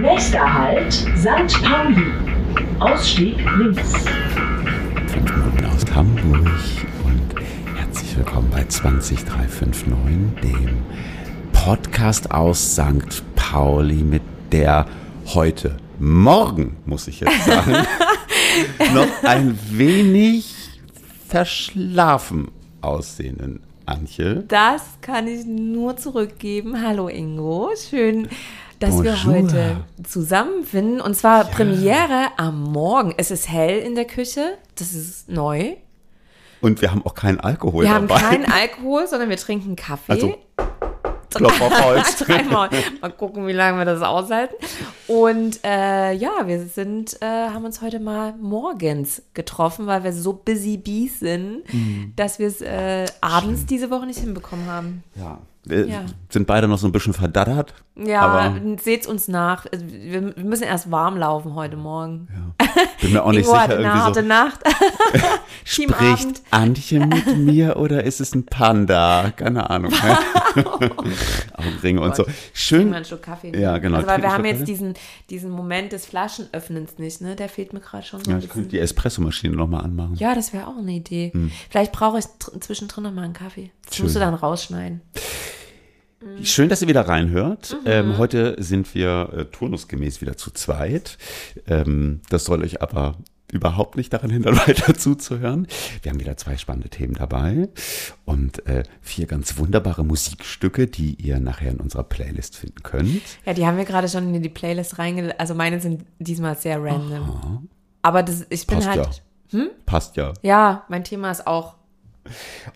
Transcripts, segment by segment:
Nächster Halt, St. Pauli. Ausstieg links. Fünf Minuten aus Hamburg und herzlich willkommen bei 20359, dem Podcast aus St. Pauli mit der heute, morgen muss ich jetzt sagen, noch ein wenig verschlafen aussehenden Antje. Das kann ich nur zurückgeben. Hallo Ingo, schön, dass wir Bonjour. heute zusammenfinden. Und zwar Premiere am Morgen. Es ist hell in der Küche, das ist neu. Und wir haben auch keinen Alkohol Wir haben dabei. keinen Alkohol, sondern wir trinken Kaffee. Also, Klopf auf Holz. Dreimal. Mal gucken, wie lange wir das aushalten. Und äh, ja, wir sind, äh, haben uns heute mal morgens getroffen, weil wir so busy bees sind, Mhm. dass wir es äh, abends diese Woche nicht hinbekommen haben. Ja, wir Ja. sind beide noch so ein bisschen verdattert. Ja, aber seht's uns nach. Also, Wir müssen erst warm laufen heute Morgen. bin mir auch nicht sicher, irgendwie harte so. Nacht. Spricht. Antje mit mir oder ist es ein Panda? Keine Ahnung. Augenringe und so. Schön. mal einen Schluck Kaffee. Ja, genau. Also, weil wir haben jetzt diesen, diesen Moment des Flaschenöffnens nicht, ne? Der fehlt mir gerade schon so Ja, ein ich könnte die Espressomaschine nochmal anmachen. Ja, das wäre auch eine Idee. Vielleicht brauche ich zwischendrin noch mal einen Kaffee. Das Schön. musst du dann rausschneiden. Schön, dass ihr wieder reinhört. Mhm. Ähm, heute sind wir äh, turnusgemäß wieder zu zweit. Ähm, das soll euch aber überhaupt nicht daran hindern, weiter zuzuhören. Wir haben wieder zwei spannende Themen dabei und äh, vier ganz wunderbare Musikstücke, die ihr nachher in unserer Playlist finden könnt. Ja, die haben wir gerade schon in die Playlist reingelegt. Also meine sind diesmal sehr random. Aber das, ich bin Passt halt. ja. Passt ja. Ja, mein Thema ist auch.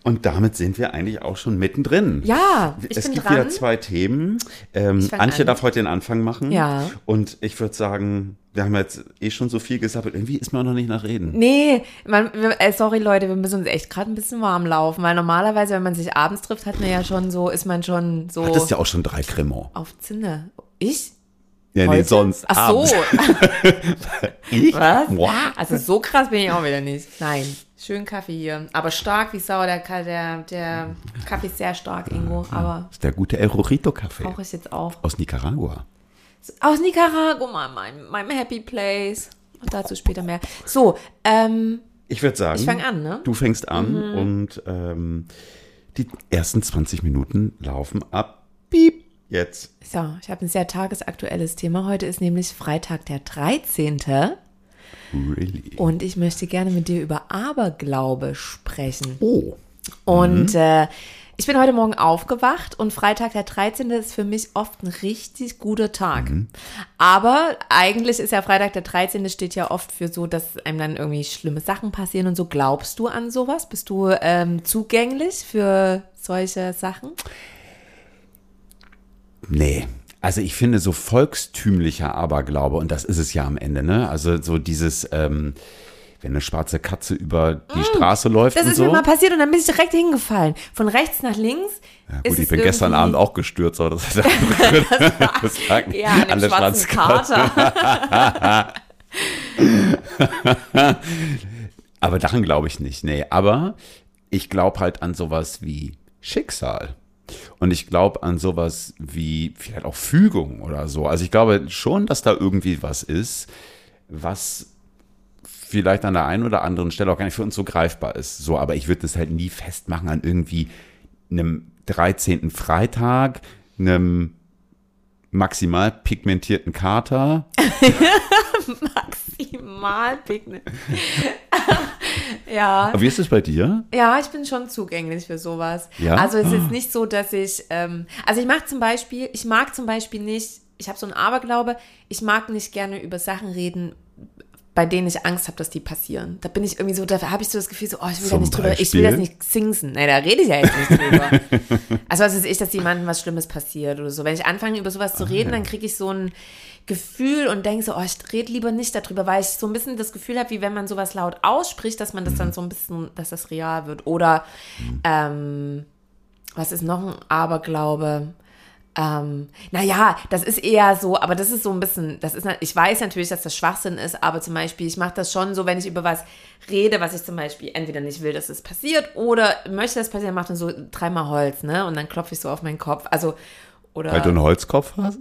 Und damit sind wir eigentlich auch schon mittendrin. Ja, ich es bin gibt dran. wieder zwei Themen. Ähm, Antje an. darf heute den Anfang machen. Ja. Und ich würde sagen, wir haben jetzt eh schon so viel gesappelt. Irgendwie ist auch noch nicht nach Reden. Nee, man, äh, sorry Leute, wir müssen uns echt gerade ein bisschen warm laufen, weil normalerweise, wenn man sich abends trifft, hat man ja schon so, ist man schon so Hattest ja auch schon drei Cremant. auf Zinne. Ich? Ja, nee, Heute? sonst Ach so. Ich? Was? Wow. Also so krass bin ich auch wieder nicht. Nein, schön Kaffee hier. Aber stark wie Sau, der, der, der Kaffee ist sehr stark, Ingo. Aber Das ist der gute El Rojito Kaffee brauche ich jetzt auch. aus Nicaragua. Aus Nicaragua, meinem, meinem Happy Place. Und dazu später mehr. So, ähm, Ich würde sagen, Ich fang an, ne? du fängst an und ähm, die ersten 20 Minuten laufen ab. Piep. Jetzt. so, ich habe ein sehr tagesaktuelles Thema. Heute ist nämlich Freitag der 13. Really. Und ich möchte gerne mit dir über Aberglaube sprechen. Oh. Und äh, ich bin heute Morgen aufgewacht und Freitag der 13. ist für mich oft ein richtig guter Tag. Aber eigentlich ist ja Freitag der 13. steht ja oft für so, dass einem dann irgendwie schlimme Sachen passieren und so. Glaubst du an sowas? Bist du ähm, zugänglich für solche Sachen? Nee. Also ich finde so volkstümlicher Aberglaube, und das ist es ja am Ende, ne? Also so dieses, ähm, wenn eine schwarze Katze über die Straße läuft Mm, Das und ist so. mir mal passiert und dann bin ich direkt hingefallen. Von rechts nach links. ja, gut, ich bin gestern Abend auch gestürzt, aber das ist. Das sagen Ja, an dem alle schwarzen. Kater. Aber daran glaube ich nicht, nee. Aber ich glaube halt an sowas wie Schicksal. Und ich glaube an sowas wie vielleicht auch Fügung oder so. Also ich glaube schon, dass da irgendwie was ist, was vielleicht an der einen oder anderen Stelle auch gar nicht für uns so greifbar ist. So, aber ich würde das halt nie festmachen an irgendwie einem 13. Freitag, einem maximal pigmentierten Kater. Maximal Picknick. ja. Aber wie ist es bei dir? Ja, ich bin schon zugänglich für sowas. Ja? Also es ist nicht so, dass ich, ähm, also ich mag zum Beispiel, ich mag zum Beispiel nicht, ich habe so einen Aberglaube, ich mag nicht gerne über Sachen reden, bei denen ich Angst habe, dass die passieren. Da bin ich irgendwie so, da habe ich so das Gefühl, so, oh, ich will da nicht drüber, ich will das nicht singsen. Nein, da rede ich ja jetzt nicht drüber. also was ist ich, dass jemandem was Schlimmes passiert oder so. Wenn ich anfange, über sowas zu reden, dann kriege ich so ein Gefühl und denke so, oh, ich rede lieber nicht darüber, weil ich so ein bisschen das Gefühl habe, wie wenn man sowas laut ausspricht, dass man das dann so ein bisschen, dass das real wird. Oder ähm, was ist noch ein Aberglaube? Ähm, naja, das ist eher so, aber das ist so ein bisschen, das ist, ich weiß natürlich, dass das Schwachsinn ist, aber zum Beispiel, ich mache das schon so, wenn ich über was rede, was ich zum Beispiel entweder nicht will, dass es passiert oder möchte, dass es passiert, mache dann so dreimal Holz, ne? Und dann klopfe ich so auf meinen Kopf. Also, Oder, Weil du einen Holzkopf hast?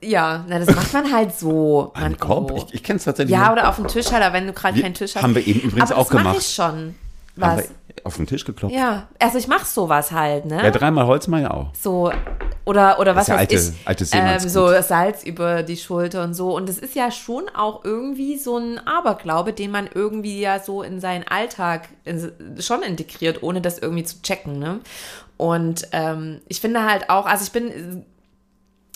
Ja, na, das macht man halt so. Man- Kopf? oh. Ich, ich kenne es tatsächlich. Ja, oder auf dem Tisch halt, aber wenn du gerade keinen Tisch hast. haben wir eben übrigens aber auch das mach gemacht. ich schon. Was? auf den Tisch geklopft. Ja, also ich mach sowas halt, ne? Ja, dreimal Holz mal ja auch. so oder oder was ja weiß alte- ich, alte ähm, so Salz über die Schulter und so und es ist ja schon auch irgendwie so ein Aberglaube, den man irgendwie ja so in seinen Alltag in, schon integriert, ohne das irgendwie zu checken, ne? Und ähm, ich finde halt auch, also ich bin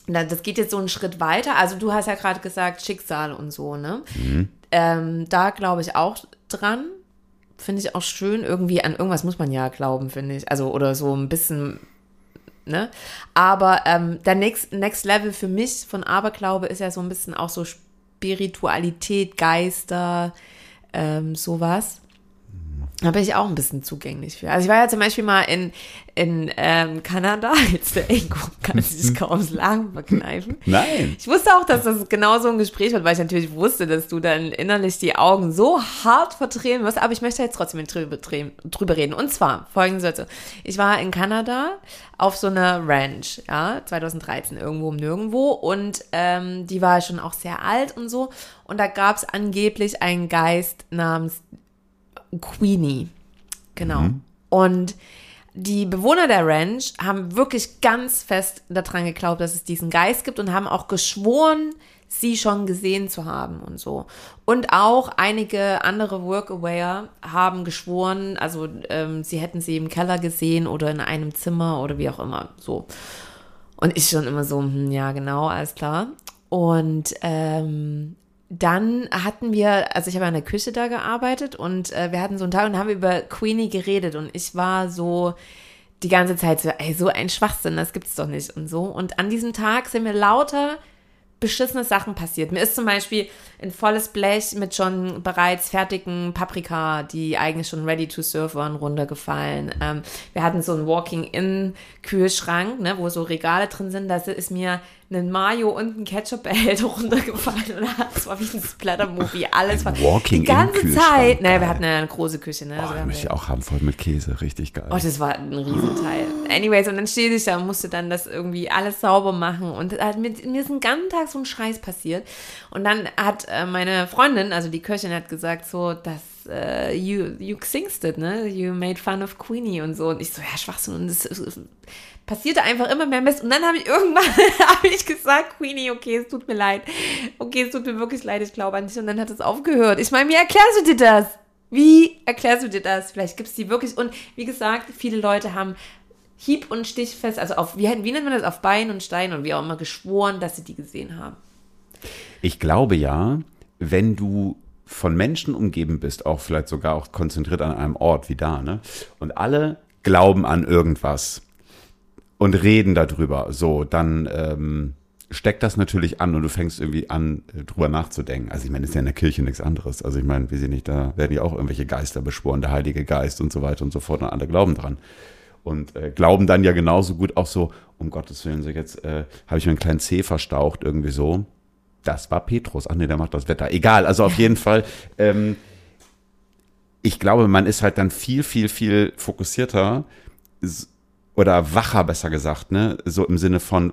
das geht jetzt so einen Schritt weiter. Also du hast ja gerade gesagt Schicksal und so, ne? Ähm, da glaube ich auch dran. Finde ich auch schön. Irgendwie an irgendwas muss man ja glauben, finde ich. Also oder so ein bisschen, ne? Aber ähm, der next, next Level für mich von Aberglaube ist ja so ein bisschen auch so Spiritualität, Geister, ähm, sowas. Da bin ich auch ein bisschen zugänglich für. Also ich war ja zum Beispiel mal in, in ähm, Kanada, jetzt der Ingo kann sich kaum das Lachen verkneifen. Nein. Ich wusste auch, dass das genau so ein Gespräch wird, weil ich natürlich wusste, dass du dann innerlich die Augen so hart verdrehen wirst. Aber ich möchte jetzt trotzdem drüber, drüber reden. Und zwar folgende Sätze. Ich war in Kanada auf so einer Ranch, ja, 2013 irgendwo um nirgendwo. Und ähm, die war schon auch sehr alt und so. Und da gab es angeblich einen Geist namens Queenie. Genau. Und die Bewohner der Ranch haben wirklich ganz fest daran geglaubt, dass es diesen Geist gibt und haben auch geschworen, sie schon gesehen zu haben und so. Und auch einige andere Workaware haben geschworen, also ähm, sie hätten sie im Keller gesehen oder in einem Zimmer oder wie auch immer so. Und ich schon immer so, hm, ja, genau, alles klar. Und ähm, dann hatten wir, also ich habe in der Küche da gearbeitet und äh, wir hatten so einen Tag und haben über Queenie geredet und ich war so die ganze Zeit so, ey, so ein Schwachsinn, das gibt's doch nicht und so. Und an diesem Tag sind mir lauter beschissene Sachen passiert. Mir ist zum Beispiel ein volles Blech mit schon bereits fertigen Paprika, die eigentlich schon ready to serve waren, runtergefallen. Ähm, wir hatten so einen Walking-In-Kühlschrank, ne, wo so Regale drin sind. Da ist mir ein Mayo und ein Ketchup-Behälter runtergefallen. Und das war wie ein Splatter-Movie. Alles war die ganze Zeit. Naja, wir hatten ja eine große Küche. Ne? Oh, Also möchte ich auch haben, voll mit Käse. Richtig geil. Oh, das war ein Riesenteil. Anyways, und dann stehe ich da und musste dann das irgendwie alles sauber machen. Und halt mit, mir ist den ganzen Tag so ein Scheiß passiert. Und dann hat äh, meine Freundin, also die Köchin, hat gesagt so, dass äh, you, you singst it, ne? You made fun of Queenie und so. Und ich so, ja, Schwachsinn. Und es es passierte einfach immer mehr Mist. Und dann habe ich irgendwann habe ich gesagt, Queenie, okay, es tut mir leid. Okay, es tut mir wirklich leid, ich glaube an dich. Und dann hat es aufgehört. Ich meine, wie erklärst du dir das? Wie erklärst du dir das? Vielleicht gibt es die wirklich. Und wie gesagt, viele Leute haben hieb- und stichfest, also auf, wie, wie nennt man das, auf Bein und Stein und wie auch immer geschworen, dass sie die gesehen haben. Ich glaube ja, wenn du von Menschen umgeben bist, auch vielleicht sogar auch konzentriert an einem Ort wie da, ne? Und alle glauben an irgendwas und reden darüber, so, dann ähm, steckt das natürlich an und du fängst irgendwie an, äh, drüber nachzudenken. Also ich meine, ist ja in der Kirche nichts anderes. Also ich meine, wir sind nicht, da werden ja auch irgendwelche Geister beschworen, der Heilige Geist und so weiter und so fort und alle glauben dran. Und äh, glauben dann ja genauso gut auch so, um Gottes Willen, so jetzt äh, habe ich mir einen kleinen Zeh verstaucht, irgendwie so. Das war Petrus. Ach nee, der macht das Wetter. Egal, also auf jeden Fall. Ähm, ich glaube, man ist halt dann viel, viel, viel fokussierter oder wacher, besser gesagt, ne? So im Sinne von,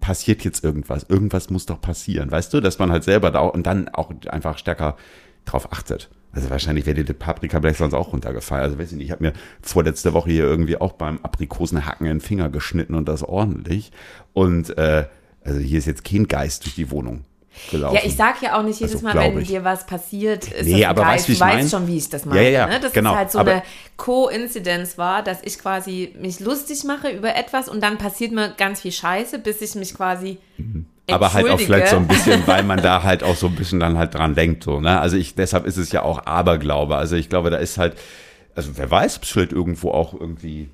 passiert jetzt irgendwas? Irgendwas muss doch passieren, weißt du? Dass man halt selber da und dann auch einfach stärker drauf achtet. Also wahrscheinlich wäre dir die Paprika vielleicht sonst auch runtergefallen. Also weiß ich nicht, ich habe mir vorletzte Woche hier irgendwie auch beim Aprikosenhacken in den Finger geschnitten und das ordentlich. Und äh, also hier ist jetzt kein Geist durch die Wohnung gelaufen. Ja, ich sag ja auch nicht jedes Also, Mal, wenn ich. dir was passiert, ist Nee, das aber Geist. weißt, wie ich du weißt mein? schon, wie ich das Ja, meine. ja, ja, ne? Das genau. ist halt so eine Co-Inzidenz war, dass ich quasi mich lustig mache über etwas und dann passiert mir ganz viel Scheiße, bis ich mich quasi aber halt auch vielleicht so ein bisschen, weil man da halt auch so ein bisschen dann halt dran denkt, so, ne? Also ich, deshalb ist es ja auch Aberglaube. Also ich glaube, da ist halt, also wer weiß, ob es vielleicht irgendwo auch irgendwie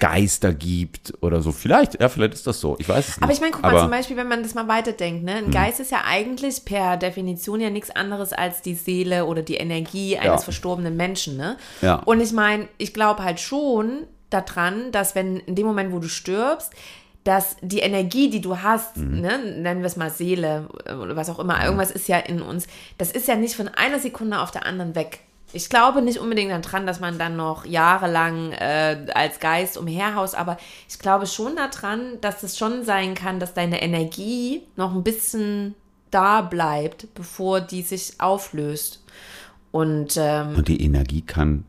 Geister gibt oder so. Vielleicht, ja, vielleicht ist das so. Ich weiß es nicht. Aber ich meine, guck mal, Aber- zum Beispiel, wenn man das mal weiterdenkt, ne? Mhm. ein Geist ist ja eigentlich per Definition ja nichts anderes als die Seele oder die Energie eines Ja. verstorbenen Menschen. Ne? Ja. Und ich meine, ich glaube halt schon daran, dass wenn in dem Moment, wo du stirbst, dass die Energie, die du hast, Mhm. ne, nennen wir es mal Seele oder was auch immer, irgendwas ist ja in uns, das ist ja nicht von einer Sekunde auf der anderen weg. Ich glaube nicht unbedingt daran, dass man dann noch jahrelang äh, als Geist umherhaust, aber ich glaube schon daran, dass es schon sein kann, dass deine Energie noch ein bisschen da bleibt, bevor die sich auflöst. Und, ähm, Und die Energie kann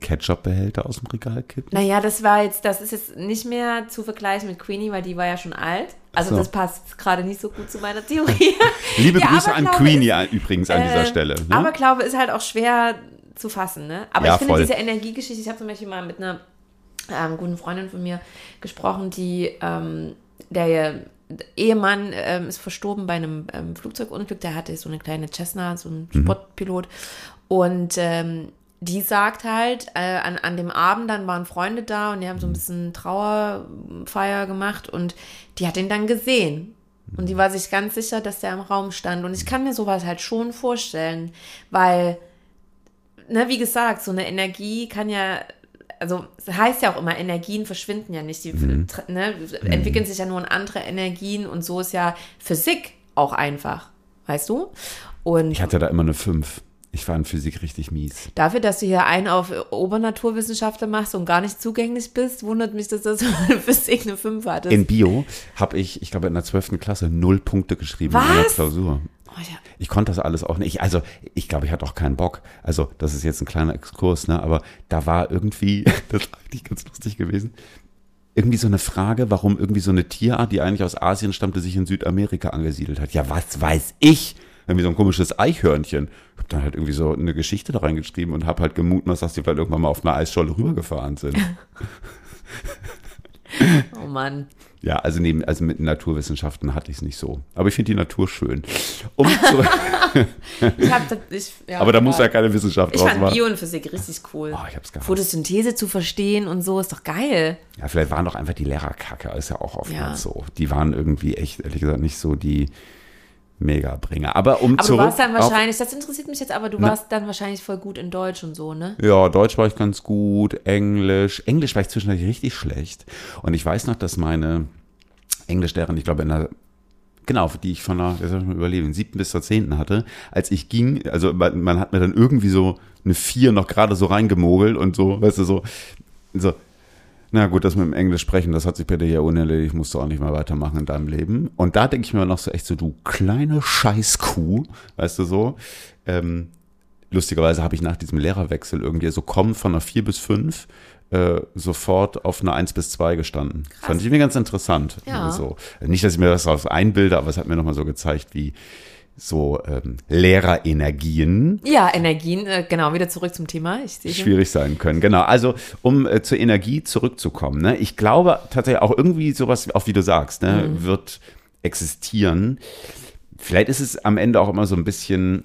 Ketchup-Behälter aus dem Regal kippen? naja, das war jetzt, das ist jetzt nicht mehr zu vergleichen mit Queenie, weil die war ja schon alt. Also So. das passt gerade nicht so gut zu meiner Theorie. Liebe Ja, Grüße an Queenie ist- übrigens an dieser Äh, Stelle. Ne? Aber Glaube ist halt auch schwer zu fassen, ne? Aber Ja, ich finde voll. diese Energiegeschichte, ich habe zum Beispiel mal mit einer ähm, guten Freundin von mir gesprochen, die ähm, der Ehemann ähm, ist verstorben bei einem ähm, Flugzeugunglück, der hatte so eine kleine Cessna, so ein Mhm. Sportpilot. Und ähm, die sagt halt, äh, an, an dem Abend dann waren Freunde da und die haben so ein bisschen Trauerfeier gemacht und die hat ihn dann gesehen. Und die war sich ganz sicher, dass der im Raum stand. Und ich kann mir sowas halt schon vorstellen, weil, ne, wie gesagt, so eine Energie kann ja, also es heißt ja auch immer, Energien verschwinden ja nicht. Die tr- ne, entwickeln sich ja nur in andere Energien und so ist ja Physik auch einfach. Weißt du? Und ich hatte da immer eine 5. Ich war in Physik richtig mies. Dafür, dass du hier einen auf Obernaturwissenschaftler machst und gar nicht zugänglich bist, wundert mich, dass das so eine Physik eine 5 hattest. In Bio habe ich, ich glaube, in der 12. Klasse null Punkte geschrieben in einer Was? Klausur. Oh, ja. Ich konnte das alles auch nicht. Also, ich glaube, ich hatte auch keinen Bock. Also, das ist jetzt ein kleiner Exkurs, ne? Aber da war irgendwie, das ist eigentlich ganz lustig gewesen, irgendwie so eine Frage, warum irgendwie so eine Tierart, die eigentlich aus Asien stammte, sich in Südamerika angesiedelt hat. Ja, was weiß ich? Irgendwie so ein komisches Eichhörnchen. Ich habe dann halt irgendwie so eine Geschichte da reingeschrieben und habe halt gemutmaßt, dass die vielleicht irgendwann mal auf einer Eisscholle rübergefahren sind. Oh Mann. Ja, also neben, also mit Naturwissenschaften hatte ich es nicht so. Aber ich finde die Natur schön. Um zu, Ich hab ich, ja, aber da muss ja keine Wissenschaft Ich draus fand machen. Bio und Physik richtig cool. Oh, ich hab's gehasst. Photosynthese zu verstehen und so ist doch geil. Ja, vielleicht waren doch einfach die Lehrer kacke, ist ja auch oftmals Ja. so. Die waren irgendwie echt, ehrlich gesagt, nicht so die Megabringer. Aber um Aber zurück du warst dann wahrscheinlich, das interessiert mich jetzt, aber du warst dann wahrscheinlich voll gut in Deutsch und so, ne? Ja, Deutsch war ich ganz gut, Englisch. Englisch war ich zwischendurch richtig schlecht. Und ich weiß noch, dass meine Englischlehrerin, ich glaube in der, genau, die ich von der, soll ich mal überleben, siebten bis zur zehnten hatte, als ich ging, also man, man hat mir dann irgendwie so eine vier noch gerade so reingemogelt und so, weißt du, so, so, na gut, das mit dem Englisch sprechen, das hat sich bei dir ja unerledigt, musst du auch nicht mal weitermachen in deinem Leben. Und da denke ich mir noch so echt so, du kleine Scheißkuh, weißt du so, ähm, lustigerweise habe ich nach diesem Lehrerwechsel irgendwie so kommen von einer 4 bis 5 äh, sofort auf eine 1 bis 2 gestanden. Fand ich mir ganz interessant. Ja. So. Nicht, dass ich mir das daraus einbilde, aber es hat mir nochmal so gezeigt, wie so ähm, Lehrerenergien Ja, Energien, äh, genau, wieder zurück zum Thema. Schwierig sein können. Genau, also um äh, zur Energie zurückzukommen. Ne? Ich glaube tatsächlich auch irgendwie sowas, auch wie du sagst, ne, Mhm. wird existieren. Vielleicht ist es am Ende auch immer so ein bisschen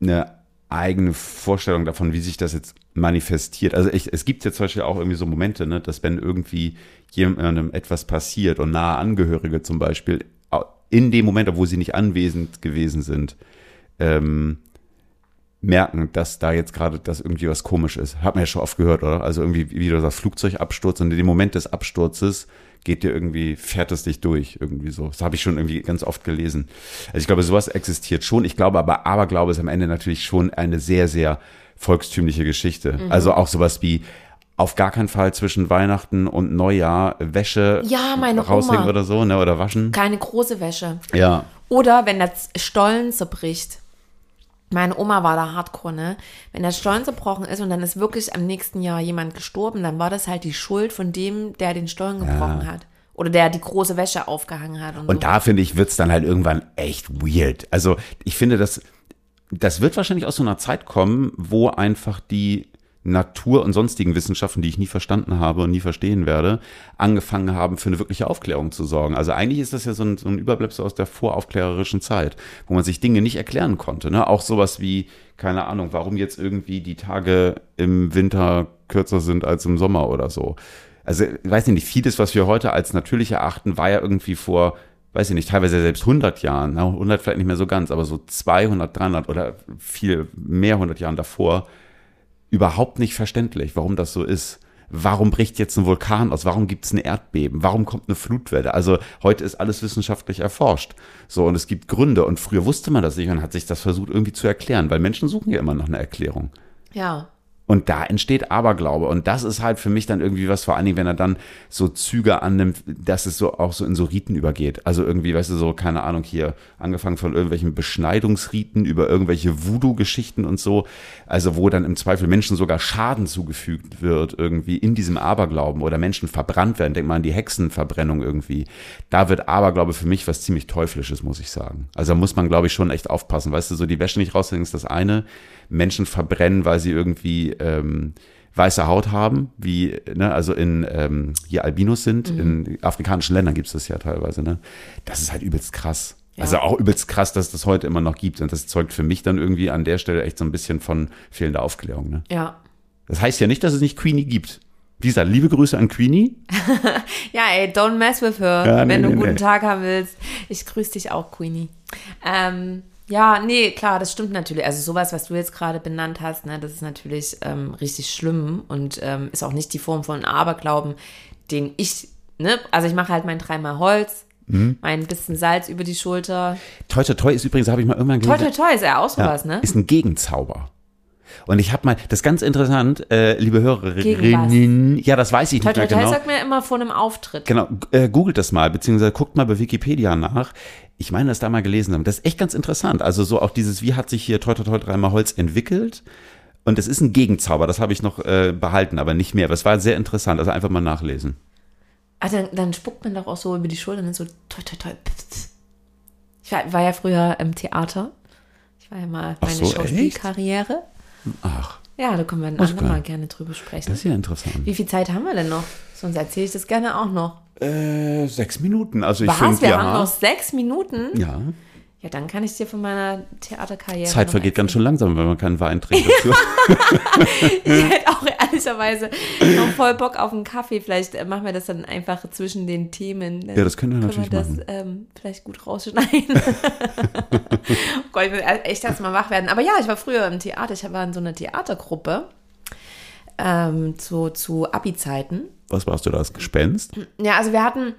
eine eigene Vorstellung davon, wie sich das jetzt manifestiert. Also ich, es gibt ja zum Beispiel auch irgendwie so Momente, ne, dass wenn irgendwie jemandem etwas passiert und nahe Angehörige zum Beispiel in dem Moment, obwohl sie nicht anwesend gewesen sind, ähm, merken, dass da jetzt gerade das irgendwie was komisch ist. Hat man ja schon oft gehört, oder? Also irgendwie, wie du sagst, Flugzeugabsturz und in dem Moment des Absturzes geht dir irgendwie, fährt es dich durch, irgendwie so. Das habe ich schon irgendwie ganz oft gelesen. Also ich glaube, sowas existiert schon. Ich glaube aber, Aberglaube ist am Ende natürlich schon eine sehr, sehr volkstümliche Geschichte. Also auch sowas wie auf gar keinen Fall zwischen Weihnachten und Neujahr Wäsche Ja, meine raushängen Oma. oder so, ne? Oder waschen. Keine große Wäsche. Ja. Oder wenn der Stollen zerbricht. Meine Oma war da hardcore, ne? Wenn der Stollen zerbrochen ist und dann ist wirklich am nächsten Jahr jemand gestorben, dann war das halt die Schuld von dem, der den Stollen gebrochen hat. Oder der die große Wäsche aufgehangen hat. Und, Und so. da finde ich, wird's dann halt irgendwann echt weird. Also ich finde, das, das wird wahrscheinlich aus so einer Zeit kommen, wo einfach die Natur und sonstigen Wissenschaften, die ich nie verstanden habe und nie verstehen werde, angefangen haben, für eine wirkliche Aufklärung zu sorgen. Also eigentlich ist das ja so ein, so ein Überbleibsel aus der voraufklärerischen Zeit, wo man sich Dinge nicht erklären konnte. Ne? Auch sowas wie, keine Ahnung, warum jetzt irgendwie die Tage im Winter kürzer sind als im Sommer oder so. Also, ich weiß nicht, vieles, was wir heute als natürlich erachten, war ja irgendwie vor, weiß ich nicht, teilweise selbst 100 Jahren, na, 100 vielleicht nicht mehr so ganz, aber so 200, 300 oder viel mehr 100 Jahren davor überhaupt nicht verständlich, warum das so ist. warum bricht jetzt ein Vulkan aus? Warum gibt es ein Erdbeben? Warum kommt eine Flutwelle? Also heute ist alles wissenschaftlich erforscht. So, und es gibt Gründe. Und früher wusste man das nicht und hat sich das versucht irgendwie zu erklären, weil Menschen suchen ja immer noch eine Erklärung. Ja. Und da entsteht Aberglaube. Und das ist halt für mich dann irgendwie was, vor allen Dingen, wenn er dann so Züge annimmt, dass es so auch so in so Riten übergeht. Also irgendwie, weißt du, so, keine Ahnung, hier angefangen von irgendwelchen Beschneidungsriten über irgendwelche Voodoo-Geschichten und so. Also wo dann im Zweifel Menschen sogar Schaden zugefügt wird, irgendwie in diesem Aberglauben oder Menschen verbrannt werden. Denk mal an die Hexenverbrennung irgendwie. Da wird Aberglaube für mich was ziemlich Teuflisches, muss ich sagen. Also da muss man, glaube ich, schon echt aufpassen. Weißt du, so die Wäsche nicht raushängen ist das eine. Menschen verbrennen, weil sie irgendwie ähm, weiße Haut haben, wie, ne, also in ähm, hier Albinos sind, in afrikanischen Ländern gibt es das ja teilweise, ne? Das ist halt übelst krass. Ja. Also auch übelst krass, dass es das heute immer noch gibt. Und das zeugt für mich dann irgendwie an der Stelle echt so ein bisschen von fehlender Aufklärung. Ne? Ja. Das heißt ja nicht, dass es nicht Queenie gibt. Lisa, liebe Grüße an Queenie. Ja, ey, don't mess with her, Ja, nee, wenn du einen nee, guten nee. Tag haben willst. Ich grüße dich auch, Queenie. Ähm, ja, nee, klar, das stimmt natürlich. Also sowas, was du jetzt gerade benannt hast, ne, das ist natürlich ähm, richtig schlimm und ähm, ist auch nicht die Form von Aberglauben, den ich, ne, also ich mache halt mein dreimal Holz, Mhm. mein bisschen Salz über die Schulter. Toi Toi Toi ist übrigens, habe ich mal irgendwann Toi, gelesen, toi, toi, ist ja auch sowas, ja, ne? ist ein Gegenzauber. Und ich habe mal, das ist ganz interessant, äh, liebe Hörerinnen, ja, das weiß ich Toi, nicht mehr toi, toi genau. sagt mir immer vor einem Auftritt. Genau, äh, googelt das mal, beziehungsweise guckt mal bei Wikipedia nach. Ich meine, das da mal gelesen haben. Das ist echt ganz interessant. Also so auch dieses, wie hat sich hier Toi Toi Toi dreimal Holz entwickelt? Und das ist ein Gegenzauber, das habe ich noch äh, behalten, aber nicht mehr. Aber es war sehr interessant, also einfach mal nachlesen. Ah, dann, dann spuckt man doch auch so über die Schulter und dann so toi, toi, toi. Ich war, war ja früher im Theater. Ich war ja mal meine so, echt? Ach, Ja, da können wir ein andermal gerne drüber sprechen. das ist ja interessant. Wie viel Zeit haben wir denn noch? Sonst erzähle ich das gerne auch noch. Äh, sechs Minuten, also ich Was? finde, Wir ja. haben noch sechs Minuten? ja, Ja, dann kann ich dir von meiner Theaterkarriere. Zeit vergeht ganz schön langsam, wenn man keinen Wein trinkt. Dazu. Ich hätte auch ehrlicherweise noch voll Bock auf einen Kaffee. Vielleicht äh, machen wir das dann einfach zwischen den Themen. Dann Ja, das können wir können natürlich wir das machen. ähm, vielleicht gut rausschneiden. oh Gott, ich will echt erst mal wach werden. Aber ja, ich war früher im Theater. Ich war in so einer Theatergruppe ähm, zu, zu Abi-Zeiten. Was warst du da, das Gespenst? Ja, also wir hatten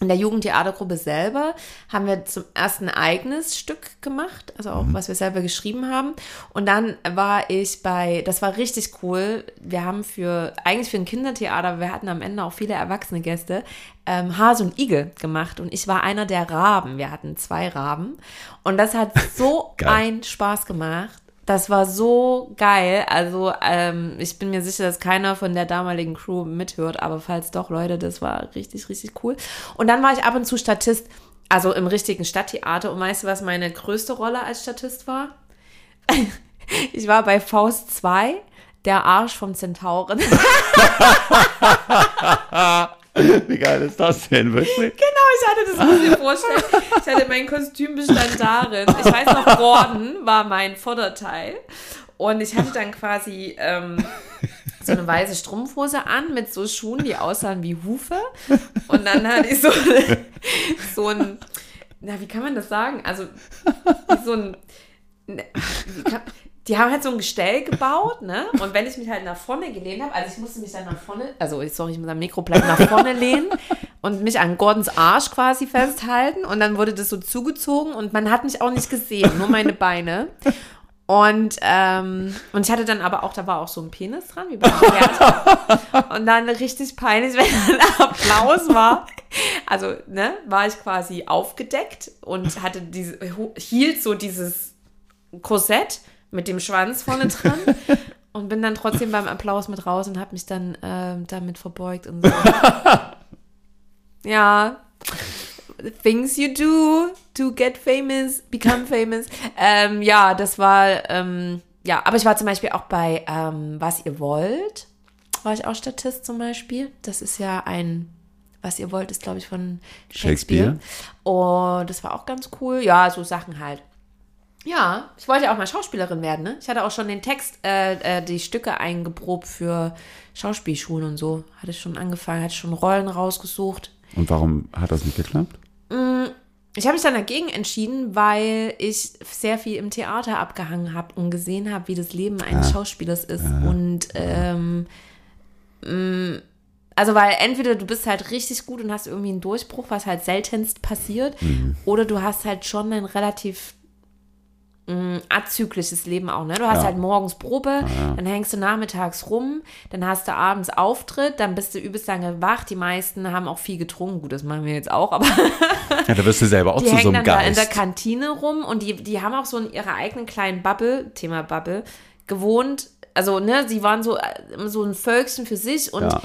in der Jugendtheatergruppe selber, haben wir zum ersten eigenes Stück gemacht, also auch was wir selber geschrieben haben. Und dann war ich bei, das war richtig cool, wir haben für, eigentlich für ein Kindertheater, aber wir hatten am Ende auch viele erwachsene Gäste, ähm, Hase und Igel gemacht. Und ich war einer der Raben. Wir hatten zwei Raben. Und das hat so einen Spaß gemacht. Das war so geil. Also, ähm, ich bin mir sicher, dass keiner von der damaligen Crew mithört, aber falls doch, Leute, das war richtig, richtig cool. Und dann war ich ab und zu Statist, also im richtigen Stadttheater. Und weißt du, was meine größte Rolle als Statist war? Ich war bei Faust 2, der Arsch vom Zentauren. Wie geil ist das denn, wirklich? Genau, ich hatte das, muss ich dir vorstellen. Ich hatte mein Kostüm bestand darin. Ich weiß noch, Gordon war mein Vorderteil. Und ich hatte dann quasi ähm, so eine weiße Strumpfhose an mit so Schuhen, die aussahen wie Hufe. Und dann hatte ich so, so ein, na, wie kann man das sagen? Also, so ein, ne, wie kann, die haben halt so ein Gestell gebaut, ne? Und wenn ich mich halt nach vorne gelehnt habe, also ich musste mich dann nach vorne, also sorry, ich muss am Mikro bleiben, nach vorne lehnen und mich an Gordons Arsch quasi festhalten und dann wurde das so zugezogen und man hat mich auch nicht gesehen, nur meine Beine. Und, ähm, und ich hatte dann aber auch, da war auch so ein Penis dran, wie beim Theater. Und dann richtig peinlich, wenn dann Applaus war. Also, ne, war ich quasi aufgedeckt und hatte diese, hielt so dieses Korsett mit dem Schwanz vorne dran und bin dann trotzdem beim Applaus mit raus und habe mich dann ähm, damit verbeugt und so. ja. Things you do to get famous, become famous. ähm, ja, das war, ähm, ja, aber ich war zum Beispiel auch bei ähm, Was ihr wollt, war ich auch Statist zum Beispiel. Das ist ja ein, Was ihr wollt, ist glaube ich von Shakespeare. Shakespeare. Und das war auch ganz cool. Ja, so Sachen halt. Ja, ich wollte ja auch mal Schauspielerin werden, ne? Ich hatte auch schon den Text, äh, äh, die Stücke eingeprobt für Schauspielschulen und so. Hatte schon angefangen, hatte schon Rollen rausgesucht. Und warum hat das nicht geklappt? Ich habe mich dann dagegen entschieden, weil ich sehr viel im Theater abgehangen habe und gesehen habe, wie das Leben eines Schauspielers ist. Und ähm, mh, also weil entweder du bist halt richtig gut und hast irgendwie einen Durchbruch, was halt seltenst passiert, Mhm. oder du hast halt schon ein relativ mh, azyklisches Leben auch, ne? Du hast Ja. halt morgens Probe, dann hängst du nachmittags rum, dann hast du abends Auftritt, dann bist du übelst lange wach. Die meisten haben auch viel getrunken. Gut, das machen wir jetzt auch, aber Ja, da wirst du selber auch die zu so einem dann da in der Geist. Kantine rum und die, die haben auch so in ihrer eigenen kleinen Bubble, Thema Bubble, gewohnt. Also, ne, sie waren so, äh, so ein Völkchen für sich und Ja.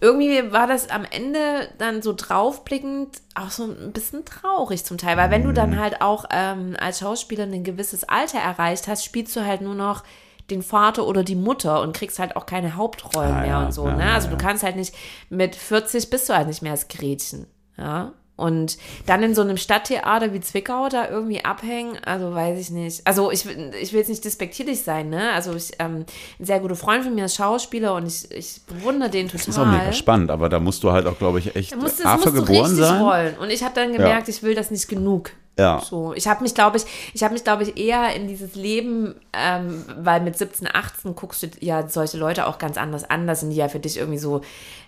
Irgendwie war das am Ende dann so draufblickend auch so ein bisschen traurig zum Teil, weil wenn du Mhm. dann halt auch ähm, als Schauspieler ein gewisses Alter erreicht hast, spielst du halt nur noch den Vater oder die Mutter und kriegst halt auch keine Hauptrollen Ah, mehr ja, und so, ja, ne? ja, Also du kannst halt nicht, mit 40 bist du halt nicht mehr als Gretchen, ja? Und dann in so einem Stadttheater wie Zwickau da irgendwie abhängen, also weiß ich nicht. Also ich, will- ich will jetzt nicht despektierlich sein, ne? Also ich, ähm, ein sehr guter Freund von mir ist Schauspieler und ich, ich bewundere den total. Das ist auch mega spannend, aber da musst du halt auch, glaube ich, echt Du musst, das musst du geboren richtig sein. wollen. Und ich habe dann gemerkt, ich will das nicht genug. Ja. So, ich habe mich, glaube ich, ich habe mich, glaube ich, eher in dieses Leben, ähm, weil mit 17, 18 guckst du ja solche Leute auch ganz anders an. Das sind die ja für dich irgendwie so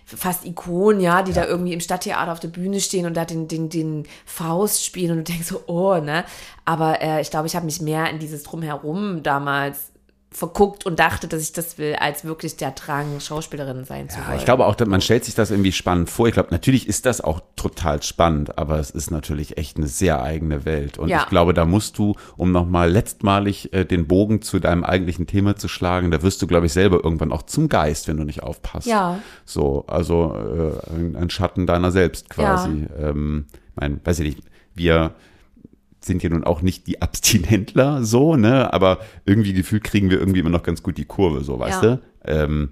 fast Ikonen, ja, die da irgendwie im Stadttheater auf der Bühne stehen und da den, den, den Faust spielen und du denkst so, oh, ne? Aber äh, ich glaube, ich habe mich mehr in dieses Drumherum damals verguckt und dachte, dass ich das will, als wirklich der Drang, Schauspielerin sein zu Ja, wollen. ich glaube auch, man stellt sich das irgendwie spannend vor. Ich glaube, natürlich ist das auch total spannend, aber es ist natürlich echt eine sehr eigene Welt. Und Ja. ich glaube, da musst du, um nochmal letztmalig äh, den Bogen zu deinem eigentlichen Thema zu schlagen, da wirst du, glaube ich, selber irgendwann auch zum Geist, wenn du nicht aufpasst. Ja. So, also äh, ein, ein Schatten deiner selbst quasi. Ähm, mein, weiß ich nicht, wir sind ja nun auch nicht die Abstinentler so, ne? Aber irgendwie gefühlt kriegen wir irgendwie immer noch ganz gut die Kurve, so, weißt Ja. du? Ähm,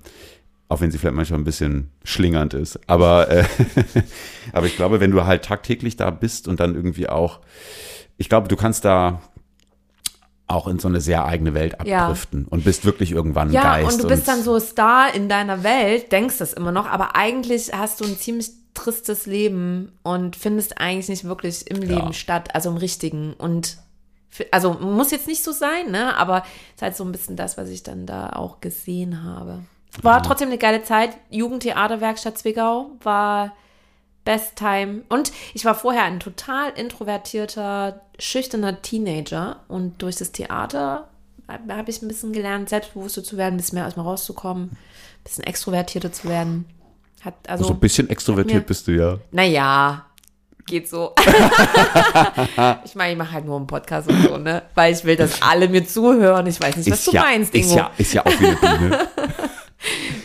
auch wenn sie vielleicht manchmal ein bisschen schlingernd ist. Aber, äh, aber ich glaube, wenn du halt tagtäglich da bist und dann irgendwie auch, ich glaube, du kannst da auch in so eine sehr eigene Welt Ja. abdriften und bist wirklich irgendwann Ja, Geist. und du bist dann so Star in deiner Welt, denkst das immer noch, aber eigentlich hast du ein ziemlich tristes Leben und findest eigentlich nicht wirklich im Leben statt, also im richtigen. Und also muss jetzt nicht so sein, ne? Aber ist halt so ein bisschen das, was ich dann da auch gesehen habe. War trotzdem eine geile Zeit. Jugendtheaterwerkstatt Zwickau war Best Time. Und ich war vorher ein total introvertierter, schüchterner Teenager. Und durch das Theater habe ich ein bisschen gelernt, selbstbewusster zu werden, ein bisschen mehr aus mir rauszukommen, ein bisschen extrovertierter zu werden. Hat also, so ein bisschen extrovertiert mir- bist du ja. naja, geht so. ich meine, ich mache halt nur einen Podcast und so, ne? Weil ich will, dass alle mir zuhören. Ich weiß nicht, was du ja, meinst, ist Ingo. ja, ist ja auch wie eine Bühne.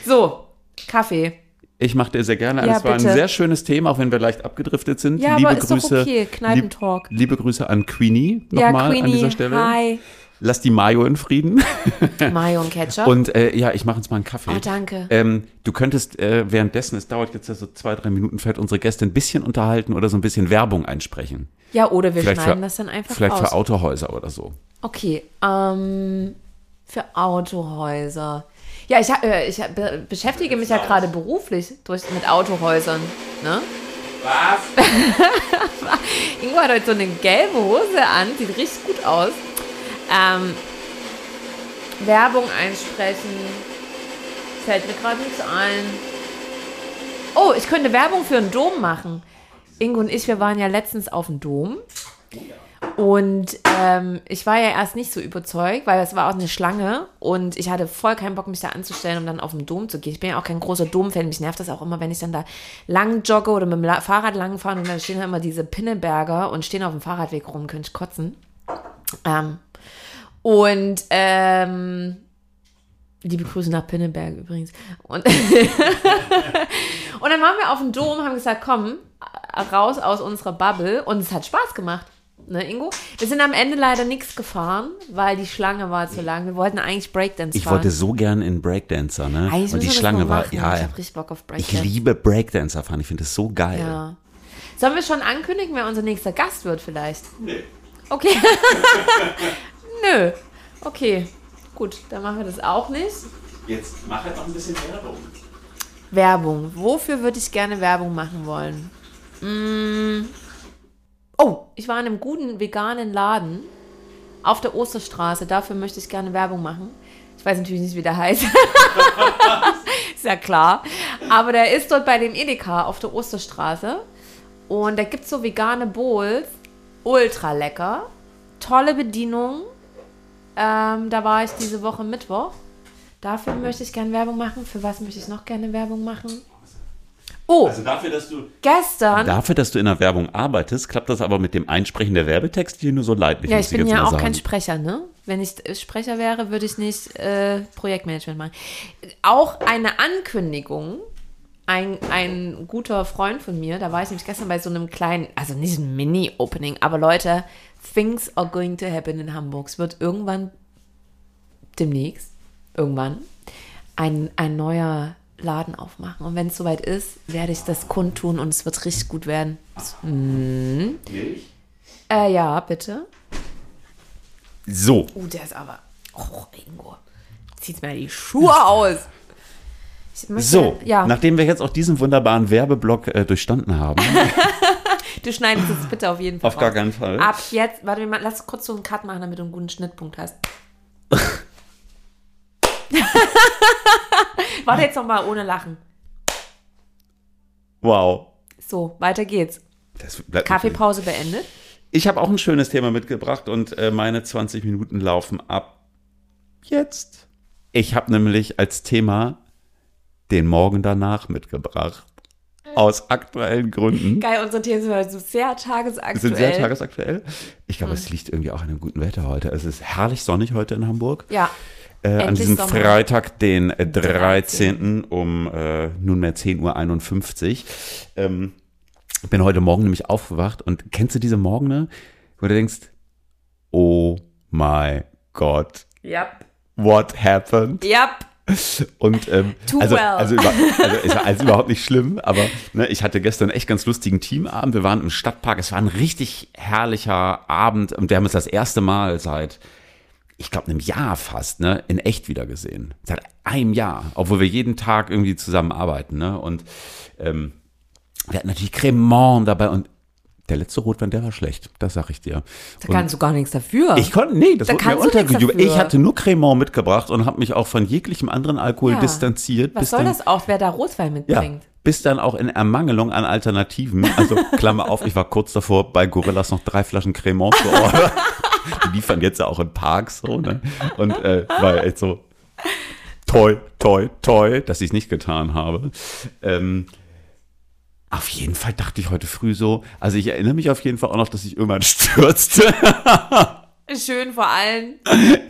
So, Kaffee. Ich mache dir sehr gerne. Ja, es war bitte. ein sehr schönes Thema, auch wenn wir leicht abgedriftet sind. Ja, liebe aber ist doch Grüße, okay. Kneipentalk. Lieb, liebe Grüße an Queenie Ja, nochmal an Queenie, dieser Stelle. hi. Lass die Mayo in Frieden. Mayo und Ketchup. Und äh, ja, ich mache uns mal einen Kaffee. oh, danke. Ähm, du könntest äh, währenddessen, es dauert jetzt ja so zwei, drei Minuten, vielleicht unsere Gäste ein bisschen unterhalten oder so ein bisschen Werbung einsprechen. ja, oder wir Vielleicht schneiden für, das dann einfach Vielleicht raus. für Autohäuser oder so. Okay, ähm, für Autohäuser. Ja, ich, äh, ich be beschäftige mich ja gerade beruflich durch, mit Autohäusern. Ne? Was? Ingo hat heute so eine gelbe Hose an, sieht richtig gut aus. Ähm, Werbung einsprechen. Fällt mir gerade nichts ein. Oh, ich könnte Werbung für einen Dom machen. Ingo und ich, wir waren ja letztens auf dem Dom. Und ähm, ich war ja erst nicht so überzeugt, weil es war auch eine Schlange und ich hatte voll keinen Bock, mich da anzustellen, um dann auf den Dom zu gehen. Ich bin ja auch kein großer Dom-Fan. Mich nervt das auch immer, wenn ich dann da lang jogge oder mit dem Fahrrad lang fahre und dann stehen da immer diese Pinneberger und stehen auf dem Fahrradweg rum, könnte ich kotzen. Ähm, und ähm, liebe Grüße nach Pinneberg übrigens. Und, und dann waren wir auf dem Dom, haben gesagt, komm, raus aus unserer Bubble und es hat Spaß gemacht. Ne, Ingo? Wir sind am Ende leider nichts gefahren, weil die Schlange war zu lang. Wir wollten eigentlich Breakdance Ich fahren. wollte so gern in Breakdancer, ne? Eigentlich Und die Schlange war, ja, Ich hab richtig Bock auf ich Breakdance. liebe Breakdancer fahren. Ich finde das so geil. Ja. Sollen wir schon ankündigen, wer unser nächster Gast wird vielleicht? Nee. Okay. Nö. Okay. Gut, dann machen wir das auch nicht. Jetzt mach halt noch ein bisschen Werbung. Werbung. Wofür würde ich gerne Werbung machen wollen? Mm. Oh, ich war in einem guten veganen Laden auf der Osterstraße. Dafür möchte ich gerne Werbung machen. Ich weiß natürlich nicht, wie der heißt. ist ja klar. Aber der ist dort bei dem Edeka auf der Osterstraße. Und da gibt es so vegane Bowls. Ultra lecker. Tolle Bedienung. Ähm, da war ich diese Woche Mittwoch. Dafür möchte ich gerne Werbung machen. Für was möchte ich noch gerne Werbung machen? Oh, Also dafür, dass du gestern. Dafür, dass du in der Werbung arbeitest, klappt das aber mit dem Einsprechen der Werbetexte hier nur so leidlich. Ja, ich bin ja auch sagen. kein Sprecher, ne? Wenn ich Sprecher wäre, würde ich nicht äh, Projektmanagement machen. Auch eine Ankündigung. Ein, ein guter Freund von mir, da war ich nämlich gestern bei so einem kleinen, also nicht ein Mini-Opening, aber Leute, things are going to happen in Hamburg. Es wird irgendwann demnächst, irgendwann, ein, ein neuer Laden aufmachen. Und wenn es soweit ist, werde ich das kundtun und es wird richtig gut werden. Mhm. Äh, ja, bitte. So, Uh, der ist aber. Oh, Ingo. Zieht mir die Schuhe aus. Ich möchte- so, Ja, nachdem wir jetzt auch diesen wunderbaren Werbeblock äh, durchstanden haben, du schneidest es bitte auf jeden Fall. auf gar raus. keinen Fall. Ab jetzt, warte, mal- lass kurz so einen Cut machen, damit du einen guten Schnittpunkt hast. warte jetzt noch mal ohne Lachen. Wow. So, weiter geht's. Kaffeepause beendet. Ich habe auch ein schönes Thema mitgebracht und äh, meine 20 Minuten laufen ab jetzt. Ich habe nämlich als Thema den Morgen danach mitgebracht. Aus aktuellen Gründen. Geil, unsere Themen sind so sehr tagesaktuell. sind sehr tagesaktuell. Ich glaube, es liegt irgendwie auch an dem guten Wetter heute. Es ist herrlich sonnig heute in Hamburg. Ja. Äh, an diesem Sommer. Freitag, den äh, 13. um äh, nunmehr 10.51 Uhr. Ähm, bin heute Morgen nämlich aufgewacht und kennst du diese Morgene, wo du denkst, oh my God, Yep. what happened? Yep. Und ähm, also, well. also, über, also es war also überhaupt nicht schlimm, aber ne, ich hatte gestern einen echt ganz lustigen Teamabend. Wir waren im Stadtpark. Es war ein richtig herrlicher Abend und wir haben uns das erste Mal seit, ich glaube, einem Jahr fast, ne, in echt wieder gesehen. Seit einem Jahr, obwohl wir jeden Tag irgendwie zusammen arbeiten. Ne? Und ähm, wir hatten natürlich Cremant dabei und der letzte Rotwein, der war schlecht, das sag ich dir. Da Und- kannst du gar nichts dafür. ich konnte, nee, das Da wurde mir untergejubelt. Ich hatte nur Cremant mitgebracht und habe mich auch von jeglichem anderen Alkohol Ja. distanziert. Was soll dann, das auch, wer da Rotwein Ja, mitbringt? bis dann auch in Ermangelung an Alternativen, also Klammer auf, ich war kurz davor, bei Gorillas noch drei Flaschen Cremant zu ordern. Die liefern jetzt ja auch in Parks so, ne? Und äh, war echt so toi, toi, toi, dass ich es nicht getan habe. Ähm, auf jeden Fall dachte ich heute früh so, also ich erinnere mich auf jeden Fall auch noch, dass ich irgendwann stürzte. Schön vor allen,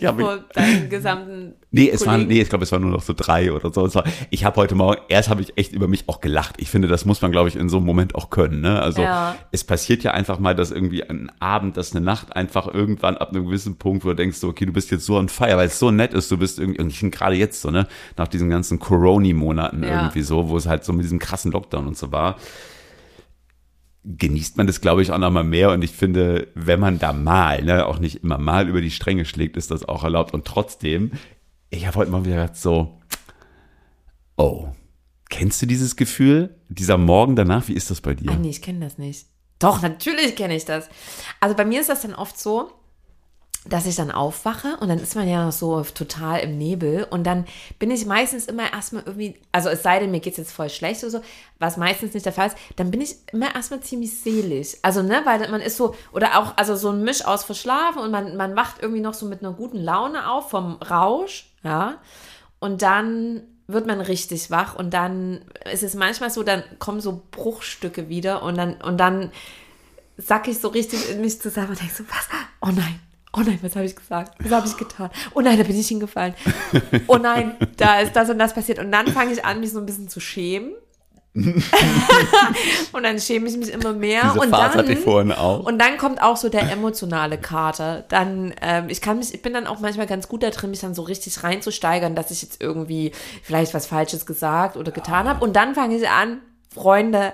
mich- vor deinen gesamten Nee, es waren, nee, ich glaube, es waren nur noch so drei oder so. War, ich habe heute Morgen, erst habe ich echt über mich auch gelacht. Ich finde, das muss man, glaube ich, in so einem Moment auch können. Ne? Also Ja. es passiert ja einfach mal, dass irgendwie ein Abend, dass eine Nacht einfach irgendwann ab einem gewissen Punkt, wo du denkst, so, okay, du bist jetzt so on fire, weil es so nett ist, du bist irgendwie, und ich finde gerade jetzt so, ne, nach diesen ganzen Corona-Monaten Ja. irgendwie so, wo es halt so mit diesem krassen Lockdown und so war, genießt man das, glaube ich, auch noch mal mehr. Und ich finde, wenn man da mal, ne, auch nicht immer mal über die Stränge schlägt, ist das auch erlaubt. Und trotzdem, ich habe heute mal wieder gedacht, so, oh, kennst du dieses Gefühl? Dieser Morgen danach, wie ist das bei dir? Ah, nee, ich kenne das nicht. Doch, natürlich kenne ich das. Also bei mir ist das dann oft so, dass ich dann aufwache und dann ist man ja noch so total im Nebel und dann bin ich meistens immer erstmal irgendwie, also es sei denn, mir geht es jetzt voll schlecht oder so, was meistens nicht der Fall ist, dann bin ich immer erstmal ziemlich selig. Also, ne, weil man ist so, oder auch, also so ein Misch aus verschlafen und man, man wacht irgendwie noch so mit einer guten Laune auf vom Rausch, ja, und dann wird man richtig wach und dann ist es manchmal so, dann kommen so Bruchstücke wieder und dann, und dann sack ich so richtig in mich zusammen und denke so, was? Oh nein, oh nein, was habe ich gesagt? Was habe ich getan? Oh nein, da bin ich hingefallen. Oh nein, da ist das und das passiert. Und dann fange ich an, mich so ein bisschen zu schämen. und dann schäme ich mich immer mehr. Diese und Phase dann, hatte ich vorhin auch. Und dann kommt auch so der emotionale Kater. Dann, ähm, ich kann mich, ich bin dann auch manchmal ganz gut da drin, mich dann so richtig reinzusteigern, dass ich jetzt irgendwie vielleicht was Falsches gesagt oder getan habe. Und dann fange ich an, Freunde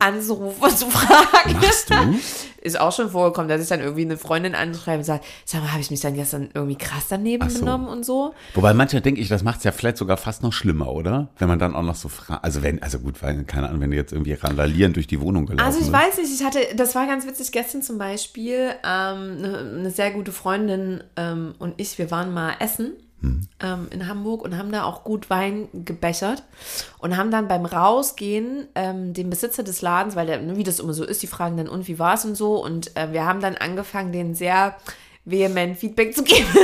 anzurufen und zu fragen. Machst du? Ist auch schon vorgekommen, dass ich dann irgendwie eine Freundin anschreibe und sage, sag mal, habe ich mich dann gestern irgendwie krass daneben so. benommen und so? Wobei manchmal denke ich, das macht es ja vielleicht sogar fast noch schlimmer, oder? Wenn man dann auch noch so fragt. Also wenn, also gut, weil, keine Ahnung, wenn du jetzt irgendwie randalierend durch die Wohnung gelaufen Also ich bist. weiß nicht, ich hatte, das war ganz witzig, gestern zum Beispiel, ähm, eine, eine sehr gute Freundin ähm, und ich, wir waren mal essen ähm, in Hamburg und haben da auch gut Wein gebechert und haben dann beim Rausgehen ähm, den Besitzer des Ladens, weil der, wie das immer so ist, die fragen dann, und wie war es und so. Und äh, wir haben dann angefangen, den sehr vehement Feedback zu geben.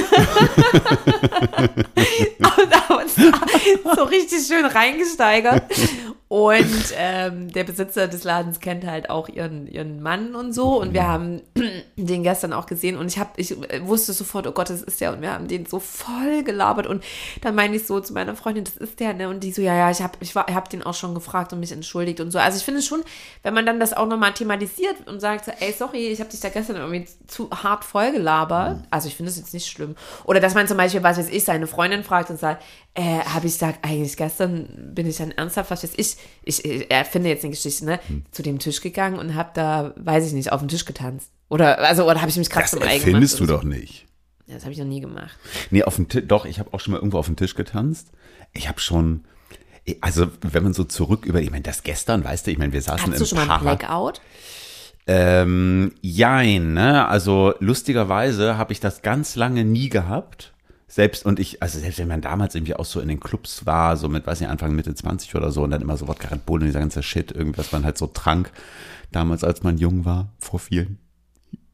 und haben uns da so richtig schön reingesteigert. Und ähm, der Besitzer des Ladens kennt halt auch ihren, ihren Mann und so. Und wir haben den gestern auch gesehen. Und ich, hab, ich wusste sofort, oh Gott, das ist der. Und wir haben den so voll gelabert. Und dann meine ich so zu meiner Freundin, das ist der. Ne? Und die so, ja, ja, ich habe ich war, ich hab den auch schon gefragt und mich entschuldigt und so. Also ich finde schon, wenn man dann das auch nochmal thematisiert und sagt, so, ey, sorry, ich habe dich da gestern irgendwie zu hart voll gelabert. Also ich finde das jetzt nicht schlimm. Oder dass man zum Beispiel, was weiß ich, seine Freundin fragt und sagt, äh, habe ich gesagt, eigentlich gestern bin ich dann ernsthaft, was weiß ich, ich, ich erfinde jetzt eine Geschichte, ne, zu dem Tisch gegangen und habe da, weiß ich nicht, auf dem Tisch getanzt. Oder, also, oder habe ich mich gerade Das zum Ei gemacht. findest du oder doch nicht. so. Ja, das habe ich noch nie gemacht. Nee, auf dem Tisch, doch, ich habe auch schon mal irgendwo auf dem Tisch getanzt. Ich habe schon, also wenn man so zurück über, ich meine, das gestern, weißt du, ich meine, wir saßen du im schon mal einen Para. Blackout? Ähm, jein, ne? Also lustigerweise habe ich das ganz lange nie gehabt. Selbst und ich, also selbst wenn man damals irgendwie auch so in den Clubs war, so mit, weiß nicht, Anfang, Mitte 20 oder so und dann immer so Wodka Red Bull und dieser ganze Shit, irgendwas man halt so trank, damals als man jung war, vor vielen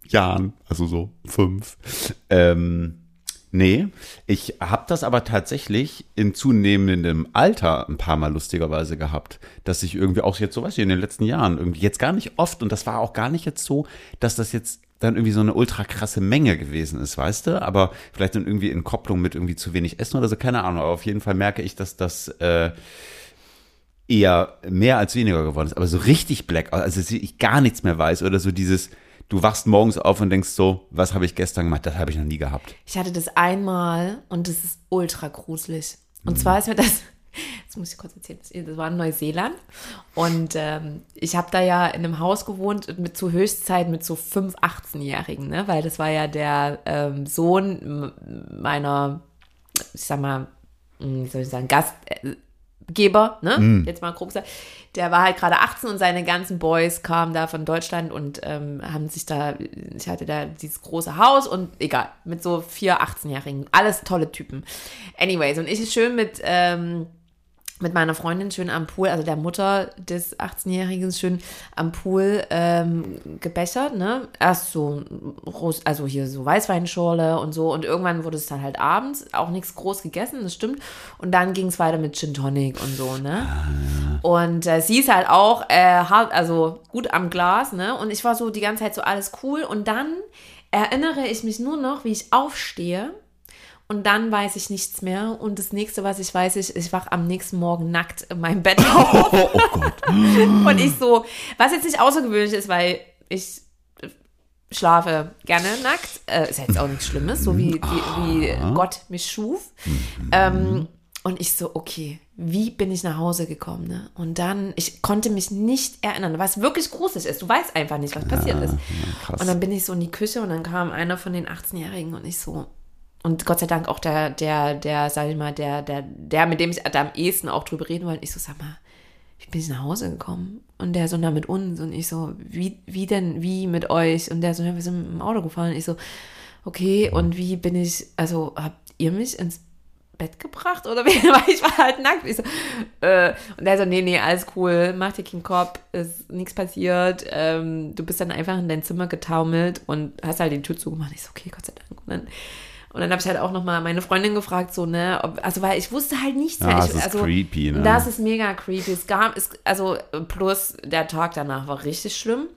Jahren, also so fünf. Ähm, nee, ich habe das aber tatsächlich in zunehmendem Alter ein paar Mal lustigerweise gehabt, dass ich irgendwie auch jetzt so, weiß ich, in den letzten Jahren irgendwie jetzt gar nicht oft und das war auch gar nicht jetzt so, dass das jetzt dann irgendwie so eine ultra krasse Menge gewesen ist, weißt du? Aber vielleicht dann irgendwie in Kopplung mit irgendwie zu wenig Essen oder so, keine Ahnung. Aber auf jeden Fall merke ich, dass das äh, eher mehr als weniger geworden ist. Aber so richtig Blackout, also dass ich gar nichts mehr weiß oder so dieses, du wachst morgens auf und denkst so, was habe ich gestern gemacht? Das habe ich noch nie gehabt. Ich hatte das einmal und das ist ultra gruselig. Und zwar ist mir das, das muss ich kurz erzählen, das war in Neuseeland und ähm, ich habe da ja in einem Haus gewohnt mit zu Höchstzeit mit so fünf 18-Jährigen, ne? weil das war ja der ähm, Sohn meiner, ich sag mal, mh, wie soll ich sagen, Gastgeber, ne? Jetzt mal grob gesagt. Der war halt gerade 18 und seine ganzen Boys kamen da von Deutschland und ähm, haben sich da, ich hatte da dieses große Haus und egal, mit so vier 18-Jährigen. Alles tolle Typen. Anyways, und ich schön mit, ähm, mit meiner Freundin schön am Pool, also der Mutter des 18-Jährigen schön am Pool ähm, gebechert, ne? Erst so, also hier so Weißweinschorle und so und irgendwann wurde es dann halt abends, auch nichts groß gegessen, das stimmt. Und dann ging es weiter mit Gin Tonic und so, ne? Und äh, sie ist halt auch äh, hart, also gut am Glas, ne? Und ich war so die ganze Zeit so alles cool und dann erinnere ich mich nur noch, wie ich aufstehe und dann weiß ich nichts mehr. Und das nächste, was ich weiß, ist, ich wach am nächsten Morgen nackt in meinem Bett auf. Oh, oh Gott. Und ich so, was jetzt nicht außergewöhnlich ist, weil ich schlafe gerne nackt. Äh, ist ja jetzt auch nichts Schlimmes, so wie, wie, wie Gott mich schuf. Ähm, und ich so, okay, wie bin ich nach Hause gekommen? Ne? Und dann, ich konnte mich nicht erinnern, was wirklich gruselig ist. Du weißt einfach nicht, was passiert ist. krass. Und dann bin ich so in die Küche und dann kam einer von den 18-Jährigen und ich so, und Gott sei Dank auch der, der, der, sag ich mal, der, der, der, mit dem ich da am ehesten auch drüber reden wollte. Ich so, sag mal, wie bin ich nach Hause gekommen? Und der so, na, mit uns. Und ich so, wie, wie denn, wie mit euch? Und der so, ja, wir sind mit dem Auto gefahren. Und ich so, okay, und wie bin ich, also habt ihr mich ins Bett gebracht? Oder wie? Weil ich war halt nackt. Ich so, äh, und der so, nee, nee, alles cool, mach dir keinen Kopf, ist nichts passiert. Ähm, du bist dann einfach in dein Zimmer getaumelt und hast halt die Tür zugemacht. Ich so, okay, Gott sei Dank. Und dann und dann habe ich halt auch noch mal meine Freundin gefragt, so, ne, ob, also weil ich wusste halt nichts Ja, mehr. das ich, ist also, creepy, ne? Das ist mega creepy. Es gab, es, also plus der Tag danach war richtig schlimm.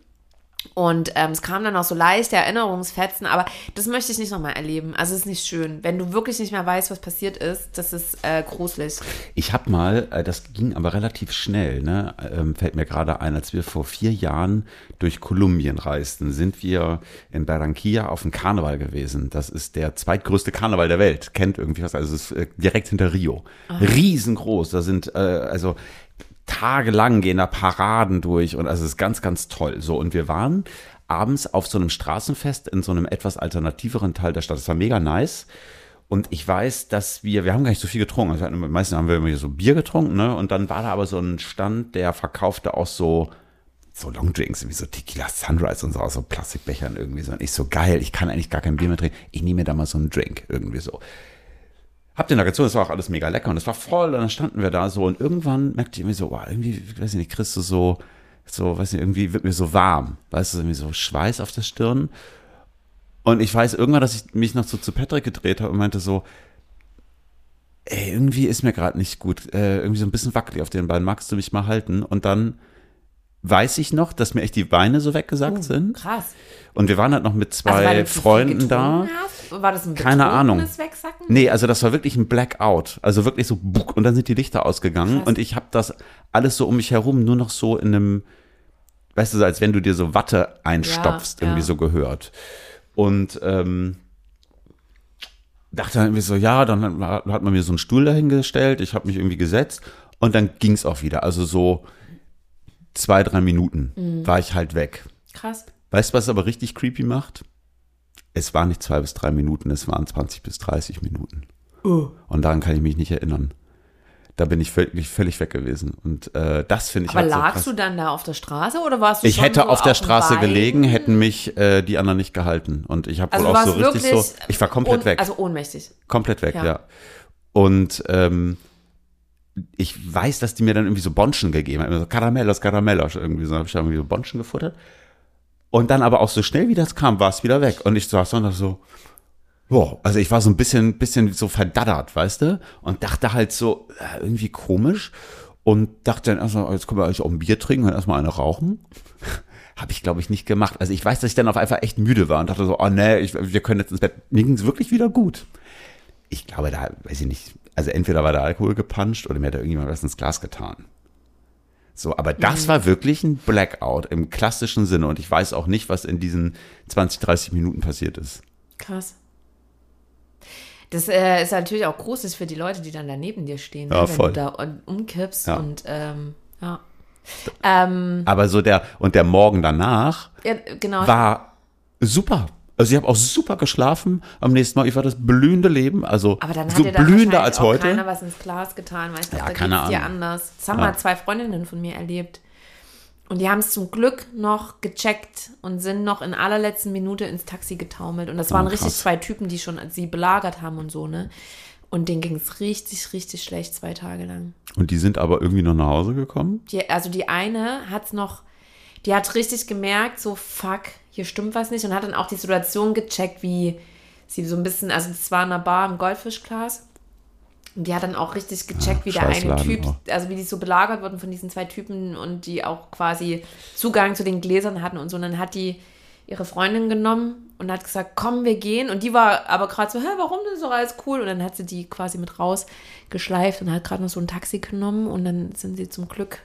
Und ähm, es kam dann auch so leichte Erinnerungsfetzen, aber das möchte ich nicht nochmal erleben. Also es ist nicht schön. Wenn du wirklich nicht mehr weißt, was passiert ist, das ist äh, gruselig. Ich habe mal, äh, das ging aber relativ schnell, ne? ähm, fällt mir gerade ein, als wir vor vier Jahren durch Kolumbien reisten, sind wir in Barranquilla auf dem Karneval gewesen. Das ist der zweitgrößte Karneval der Welt. Kennt irgendwie was, also es ist äh, direkt hinter Rio. Riesengroß, da sind äh, also tagelang gehen da Paraden durch und also es ist ganz, ganz toll. So, und wir waren abends auf so einem Straßenfest in so einem etwas alternativeren Teil der Stadt. Das war mega nice. Und ich weiß, dass wir, wir haben gar nicht so viel getrunken. Also meistens haben wir immer so Bier getrunken, ne? Und dann war da aber so ein Stand, der verkaufte auch so, so Longdrinks, wie so Tequila Sunrise und so aus so Plastikbechern irgendwie so. Und ich so, geil, ich kann eigentlich gar kein Bier mehr trinken. Ich nehme mir da mal so einen Drink irgendwie so. Hab den da gezogen, das war auch alles mega lecker und es war voll. Und dann standen wir da so und irgendwann merkte ich irgendwie so, wow, irgendwie, ich weiß nicht, kriegst du so, so, weiß nicht, irgendwie wird mir so warm, weißt du, irgendwie so Schweiß auf der Stirn. Und ich weiß irgendwann, dass ich mich noch so zu Patrick gedreht habe und meinte so, ey, irgendwie ist mir gerade nicht gut, äh, irgendwie so ein bisschen wackelig auf den Beinen, magst du mich mal halten? Und dann weiß ich noch, dass mir echt die Beine so weggesackt sind. Krass. Und wir waren halt noch mit zwei Also, zu viel Freunden da. Hast? War das ein Keine Ahnung. Wegsacken? Nee, also das war wirklich ein Blackout. Also wirklich so, buck, und dann sind die Lichter ausgegangen Krass. und ich habe das alles so um mich herum nur noch so in einem, weißt du, als wenn du dir so Watte einstopfst, Ja, irgendwie ja. so gehört. Und ähm, dachte dann irgendwie so, ja, dann hat hat man mir so einen Stuhl dahingestellt, ich habe mich irgendwie gesetzt und dann ging es auch wieder. Also so zwei, drei Minuten Mhm. war ich halt weg. Krass. Weißt du, was es aber richtig creepy macht? Es waren nicht zwei bis drei Minuten, es waren 20 bis 30 Minuten. Oh. Und daran kann ich mich nicht erinnern. Da bin ich völlig, völlig weg gewesen. Und äh, das finde ich Aber halt so lagst krass. du dann da auf der Straße oder warst du Ich hätte so auf der Straße gelegen, hätten mich äh, die anderen nicht gehalten. Und ich habe Also wohl auch so richtig so. Ich war komplett weg. Also ohnmächtig. komplett weg, ja. Ja. Und ähm, ich weiß, dass die mir dann irgendwie so Bonschen gegeben haben. So Caramellos, Caramellos. Irgendwie so habe ich da irgendwie so Bonschen gefuttert. Und dann aber auch so schnell wie das kam, war es wieder weg. Und ich saß dann da so, Boah, also ich war so ein bisschen, bisschen so verdaddert, weißt du? Und dachte halt so, äh, irgendwie komisch. Und dachte dann erstmal, jetzt können wir eigentlich auch ein Bier trinken und erstmal eine rauchen. Habe ich, glaube ich, nicht gemacht. Also ich weiß, dass ich dann auf einfach echt müde war und dachte so, oh nee, ich, wir können jetzt ins Bett. Mir ging es wirklich wieder gut. Ich glaube, da, weiß ich nicht, also entweder war der Alkohol gepanscht oder mir hat da irgendjemand was ins Glas getan. So, aber das war wirklich ein Blackout im klassischen Sinne und ich weiß auch nicht, was in diesen 20, 30 Minuten passiert ist. Krass. Das äh, ist natürlich auch großes für die Leute, die dann da neben dir stehen, Ja, ne? wenn voll. du da umkippst Ja. und ähm, ja. Ähm, Aber so der, und der Morgen danach ja, genau. war super. Also ich habe auch super geschlafen am nächsten Mal. Ich war das blühende Leben, also aber dann so hat dir dann blühender als heute. keiner was ins Glas getan, weißt du, Ja, da keine geht's dir Ahnung. anders. Das haben Ja. mal zwei Freundinnen von mir erlebt. Und die haben es zum Glück noch gecheckt und sind noch in allerletzten Minute ins Taxi getaumelt. Und das waren Oh, richtig zwei Typen, die schon sie belagert haben und so, ne? Und denen ging es richtig, richtig schlecht zwei Tage lang. Und die sind aber irgendwie noch nach Hause gekommen. Die, also die eine hat's noch, die hat richtig gemerkt, so fuck, hier stimmt was nicht und hat dann auch die Situation gecheckt, wie sie so ein bisschen, also das war in einer Bar im Goldfischglas und die hat dann auch richtig gecheckt, Ja, wie der eine Typ, auch. also wie die so belagert wurden von diesen zwei Typen und die auch quasi Zugang zu den Gläsern hatten und so. Und dann hat die ihre Freundin genommen und hat gesagt, komm, wir gehen. Und die war aber gerade so, hä, warum ist doch alles cool? Und dann hat sie die quasi mit rausgeschleift und hat gerade noch so ein Taxi genommen und dann sind sie zum Glück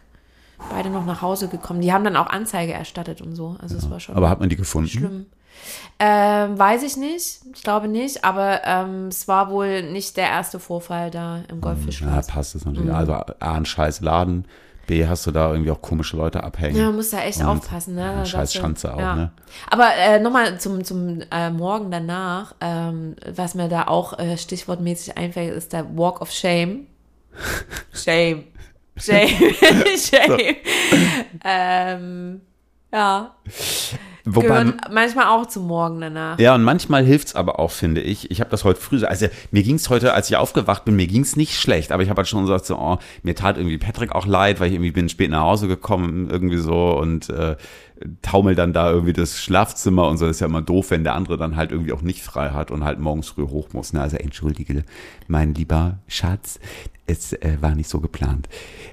beide noch nach Hause gekommen. Die haben dann auch Anzeige erstattet und so. Also es war schon Aber hat man die gefunden? schlimm. Ähm, weiß ich nicht. Ich glaube nicht. Aber ähm, es war wohl nicht der erste Vorfall da im Ja, Goldfischglas. passt es Mhm. natürlich. Also A, ein scheiß Laden, B, hast du da irgendwie auch komische Leute abhängen. Ja, man muss da echt Und- aufpassen, ne? Ja, scheiß Schanze auch, ja. ne? Aber äh, nochmal zum, zum äh, Morgen danach, ähm, was mir da auch äh, stichwortmäßig einfällt, ist der Walk of Shame. Shame. Shame. Shame. Ähm, ja. Wobei, Gehören manchmal auch zum Morgen danach. Ja, und manchmal hilft's aber auch, finde ich. Ich habe das heute früh, so- also mir ging's heute, als ich aufgewacht bin, mir ging's nicht schlecht, aber ich habe halt schon gesagt, so, oh, mir tat irgendwie Patrick auch leid, weil ich irgendwie bin spät nach Hause gekommen, irgendwie so und äh, taumel dann da irgendwie das Schlafzimmer und so. Das ist ja immer doof, wenn der andere dann halt irgendwie auch nicht frei hat und halt morgens früh hoch muss. Ne? Also entschuldige, mein lieber Schatz, es äh, war nicht so geplant.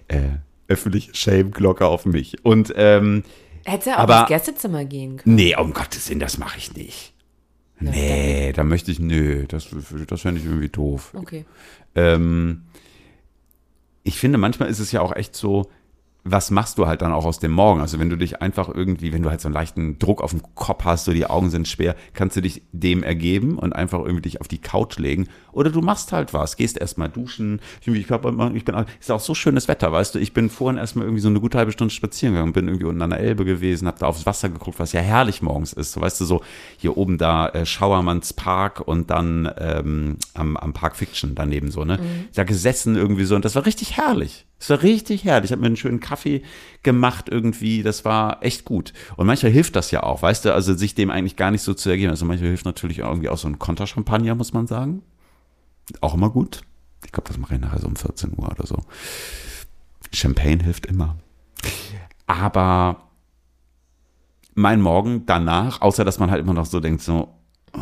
Äh, öffentliche Shame-Glocke auf mich. Und ähm, Hätte auch Aber- ins Gästezimmer gehen können. Nee, um Gottes Willen, das mache ich nicht. Nee, da möchte ich, nö, das, das fände ich irgendwie doof. Okay. Ähm, ich finde, manchmal ist es ja auch echt so, was machst du halt dann auch aus dem Morgen? Also wenn du dich einfach irgendwie, wenn du halt so einen leichten Druck auf dem Kopf hast, so die Augen sind schwer, kannst du dich dem ergeben und einfach irgendwie dich auf die Couch legen. Oder du machst halt was, gehst erstmal duschen. Ich, ich, hab, ich bin, ist auch so schönes Wetter, weißt du. Ich bin vorhin erstmal irgendwie so eine gute halbe Stunde spazieren gegangen, bin irgendwie unten an der Elbe gewesen, hab da aufs Wasser geguckt, was ja herrlich morgens ist. So, weißt du, so hier oben da äh, Schauermanns Park und dann ähm, am, am Park Fiction daneben so, ne? Da gesessen irgendwie so und das war richtig herrlich. Es war richtig herrlich. Ich habe mir einen schönen Kaffee gemacht irgendwie. Das war echt gut. Und manchmal hilft das ja auch, weißt du, also sich dem eigentlich gar nicht so zu ergeben. Also manchmal hilft natürlich auch irgendwie auch so ein Konterchampagner, muss man sagen. Auch immer gut. Ich glaube, das mache ich nachher so um 14 Uhr oder so. Champagne hilft immer. Aber mein Morgen danach, außer dass man halt immer noch so denkt, so, oh,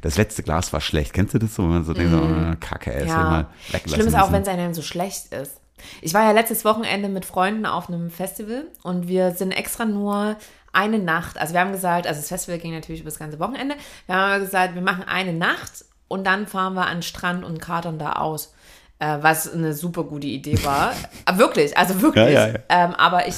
das letzte Glas war schlecht. Kennst du das so, wenn man so denkt, so, oh, Kacke, ey, Mhm. Ja. mal weglassen Schlimm ist auch, wenn es einem so schlecht ist. Ich war ja letztes Wochenende mit Freunden auf einem Festival und wir sind extra nur eine Nacht, also wir haben gesagt, also das Festival ging natürlich über das ganze Wochenende, wir haben aber gesagt, wir machen eine Nacht und dann fahren wir an den Strand und katern da aus. Äh, was eine super gute Idee war. Aber wirklich, also wirklich. Ja, ja, ja. Ähm, aber ich,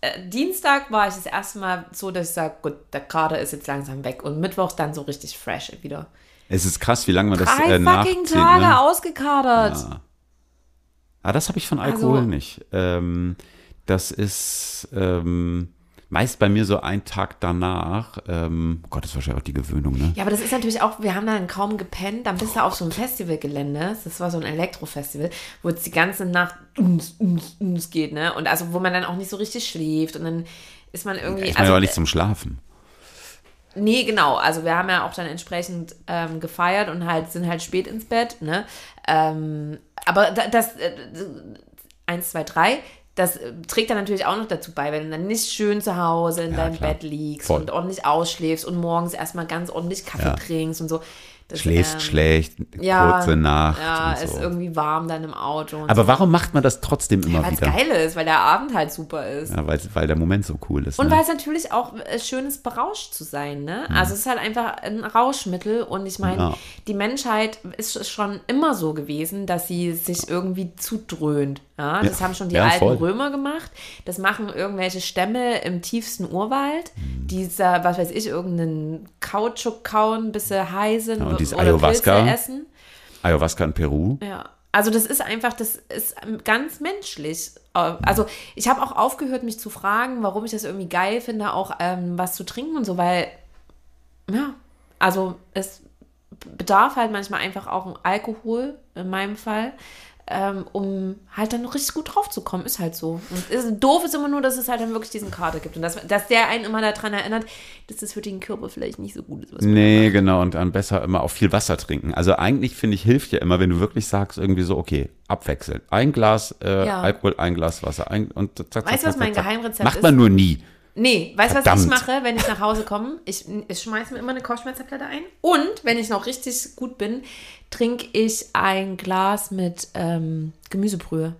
äh, Dienstag war ich das erste Mal so, dass ich sage, gut, der Kater ist jetzt langsam weg und Mittwoch dann so richtig fresh wieder. Es ist krass, wie lange man das Drei äh, fucking nachzieht. Tage Ne? ausgekatert. Ja. Ah, das habe ich von Alkohol Also- nicht. Ähm, das ist ähm, meist bei mir so ein Tag danach. Ähm, Gott, das ist wahrscheinlich auch die Gewöhnung, ne? Ja, aber das ist natürlich auch, wir haben dann kaum gepennt, dann bist du auf so einem Festivalgelände, das war so ein Elektrofestival, wo es die ganze Nacht ums, ums, ums geht, ne? Und also, wo man dann auch nicht so richtig schläft und dann ist man irgendwie. Ich meine also, aber nicht zum Schlafen. Nee, genau. Also wir haben ja auch dann entsprechend ähm, gefeiert und halt sind halt spät ins Bett, ne? Ähm, aber da- das äh, eins, zwei, drei, das äh, trägt dann natürlich auch noch dazu bei, wenn du dann nicht schön zu Hause in Ja, deinem klar. Bett liegst Voll. und ordentlich ausschläfst und morgens erstmal ganz ordentlich Kaffee Ja. trinkst und so. Das, Schläfst ähm, schlecht, ja, kurze Nacht Ja, und ist so. irgendwie warm dann im Auto. Und Aber so. warum macht man das trotzdem immer Weil es wieder? geil ist, weil der Abend halt super ist. Ja, weil, weil der Moment so cool ist. Und ne? weil es natürlich auch äh, schön ist, berauscht zu sein. Ne? Mhm. Also es ist halt einfach ein Rauschmittel. Und ich meine, Ja. die Menschheit ist schon immer so gewesen, dass sie sich irgendwie zudröhnt. Ja? Das Ja. haben schon die Ja, alten voll. Römer gemacht. Das machen irgendwelche Stämme im tiefsten Urwald, die was weiß ich, irgendeinen Kautschuk kauen, bis sie high sind und dieses oder Ayahuasca. Pilze essen. Ayahuasca in Peru. Ja, also das ist einfach, das ist ganz menschlich. Also ich habe auch aufgehört, mich zu fragen, warum ich das irgendwie geil finde, auch ähm, was zu trinken und so, weil, ja, also es bedarf halt manchmal einfach auch ein Alkohol, in meinem Fall, ähm, um halt dann noch richtig gut drauf zu kommen. Ist halt so. Und ist, doof ist immer nur, dass es halt dann wirklich diesen Kater gibt und dass, dass der einen immer daran erinnert, dass das für den Körper vielleicht nicht so gut ist. Was man Nee, genau. Und dann besser immer auch viel Wasser trinken. Also eigentlich finde ich, hilft ja immer, wenn du wirklich sagst, irgendwie so, okay, abwechseln. Ein Glas äh, Ja. Alkohol, ein Glas Wasser. Ein, und zack, zack, Weißt du, was mein zack. Geheimrezept Macht ist? man nur nie. Nee, weißt du, was Verdammt. ich mache, wenn ich nach Hause komme? Ich, ich schmeiße mir immer eine Kopfschmerztablette ein. Und wenn ich noch richtig gut bin, trinke ich ein Glas mit ähm, Gemüsebrühe,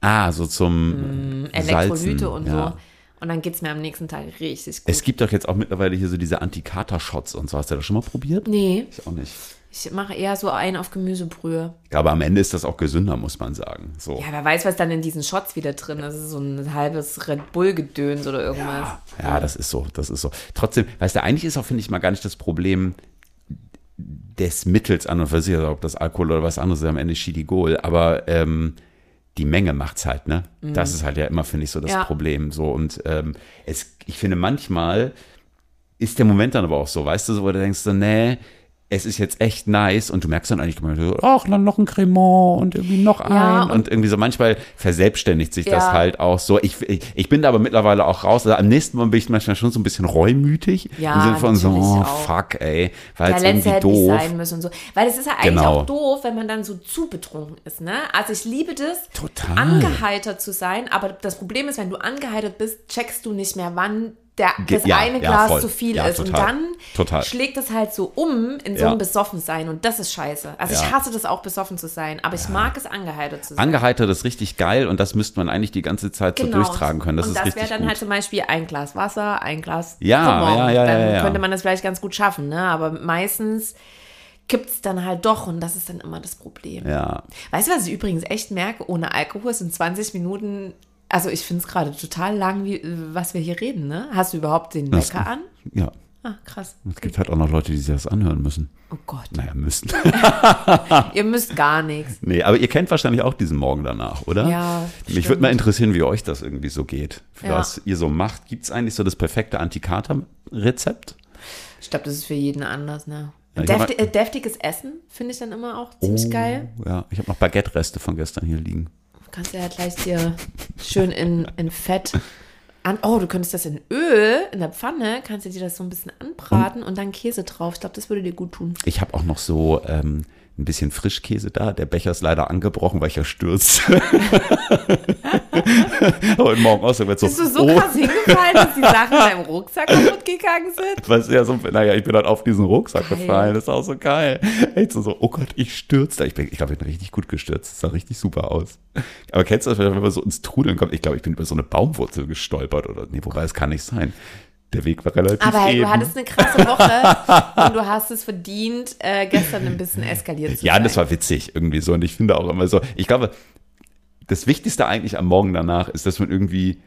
Ah, so zum Mm, Elektrolyte Salzen, und ja. so. Und dann geht es mir am nächsten Tag richtig gut. Es gibt doch jetzt auch mittlerweile hier so diese Anti-Kater-Shots und so. Hast du das schon mal probiert? nee, Ich auch nicht. Ich mache eher so einen auf Gemüsebrühe. Aber am Ende ist das auch gesünder, muss man sagen. So. Ja, wer weiß, was dann in diesen Shots wieder drin ist. So ein halbes Red Bull-Gedöns oder irgendwas. Ja, das ist so, das ist so. Trotzdem, weißt du, eigentlich ist auch, finde ich mal, gar nicht das Problem des Mittels an und für sich, also ob das Alkohol oder was anderes ist, am Ende Schidigol, aber ähm, die Menge macht's halt, ne? Das ist halt ja immer, finde ich, so das Ja. Problem. So, und ähm, es, ich finde, manchmal ist der Moment dann aber auch so, weißt du, so, wo du denkst so, nee, es ist jetzt echt nice und du merkst dann eigentlich, so, ach, dann noch ein Cremant und irgendwie noch ein Ja, und, und- irgendwie so manchmal verselbstständigt sich das Ja. halt auch so. Ich, ich, ich bin da aber mittlerweile auch raus. Also am nächsten Mal bin ich manchmal schon so ein bisschen reumütig. Ja, Im Sinne von so, oh, auch. fuck, ey, weil es irgendwie hätte nicht doof. sein müssen und so. Weil es ist ja eigentlich Genau. auch doof, wenn man dann so zu betrunken ist, ne? Also ich liebe das, Total. angeheitert zu sein, aber das Problem ist, wenn du angeheitert bist, checkst du nicht mehr, wann der, das ja, eine ja, Glas voll. zu viel Ja, ist. Und total. dann Total. schlägt es halt so um in so einem Besoffensein und das ist scheiße. Also ich hasse das auch, besoffen zu sein, aber ich mag es, angeheitert zu sein. Angeheitert ist richtig geil und das müsste man eigentlich die ganze Zeit so durchtragen können. Das Genau. und das wäre dann gut. halt zum Beispiel ein Glas Wasser, ein Glas Ja, Cremant. ja, ja, Dann könnte man das vielleicht ganz gut schaffen, ne? Aber meistens kippt es dann halt doch und das ist dann immer das Problem. ja, Weißt du, was ich übrigens echt merke? Ohne Alkohol sind 20 Minuten, also ich finde es gerade total lang, wie, was wir hier reden, ne? Hast du überhaupt den Das- Wecker an? ja. Ah, krass. Es gibt halt auch noch Leute, die sich das anhören müssen. Oh Gott. Naja, müssen. Ihr müsst gar nichts. nee, aber ihr kennt wahrscheinlich auch diesen Morgen danach, oder? Ja, Mich würde mal interessieren, wie euch das irgendwie so geht. Ja. Was ihr so macht. Gibt es eigentlich so das perfekte Antikater-Rezept? Ich glaube, das ist für jeden anders, ne? Ja, Defti äh, deftiges Essen finde ich dann immer auch ziemlich geil. Ja, ich habe noch Baguette-Reste von gestern hier liegen. Du kannst ja gleich dir schön in, in Fett an. Oh, du könntest das in Öl, in der Pfanne, kannst du dir das so ein bisschen anbraten und dann Käse drauf. Ich glaube, das würde dir gut tun. Ich habe auch noch so ähm, ein bisschen Frischkäse da. Der Becher ist leider angebrochen, weil ich ja stürzt. Heute Morgen auch so, Bist du so oh, krass hingefallen, dass die Sachen in deinem Rucksack kaputt gegangen sind? was ja so, naja, ich bin dann auf diesen Rucksack Geil. gefallen. Das ist auch so geil. Echt so, so, oh Gott, ich stürze. Ich, bin- ich glaube, ich bin richtig gut gestürzt. Das sah richtig super aus. Aber kennst du das, wenn man so ins Trudeln kommt? Ich glaube, ich bin über so eine Baumwurzel gestolpert oder, nee, wobei, es kann nicht sein. Der Weg war relativ Aber hey, du hattest eine krasse Woche und du hast es verdient, äh, gestern ein bisschen eskaliert zu Ja, sein. das war witzig irgendwie so. Und ich finde auch immer so, ich glaube, das Wichtigste eigentlich am Morgen danach ist, dass man irgendwie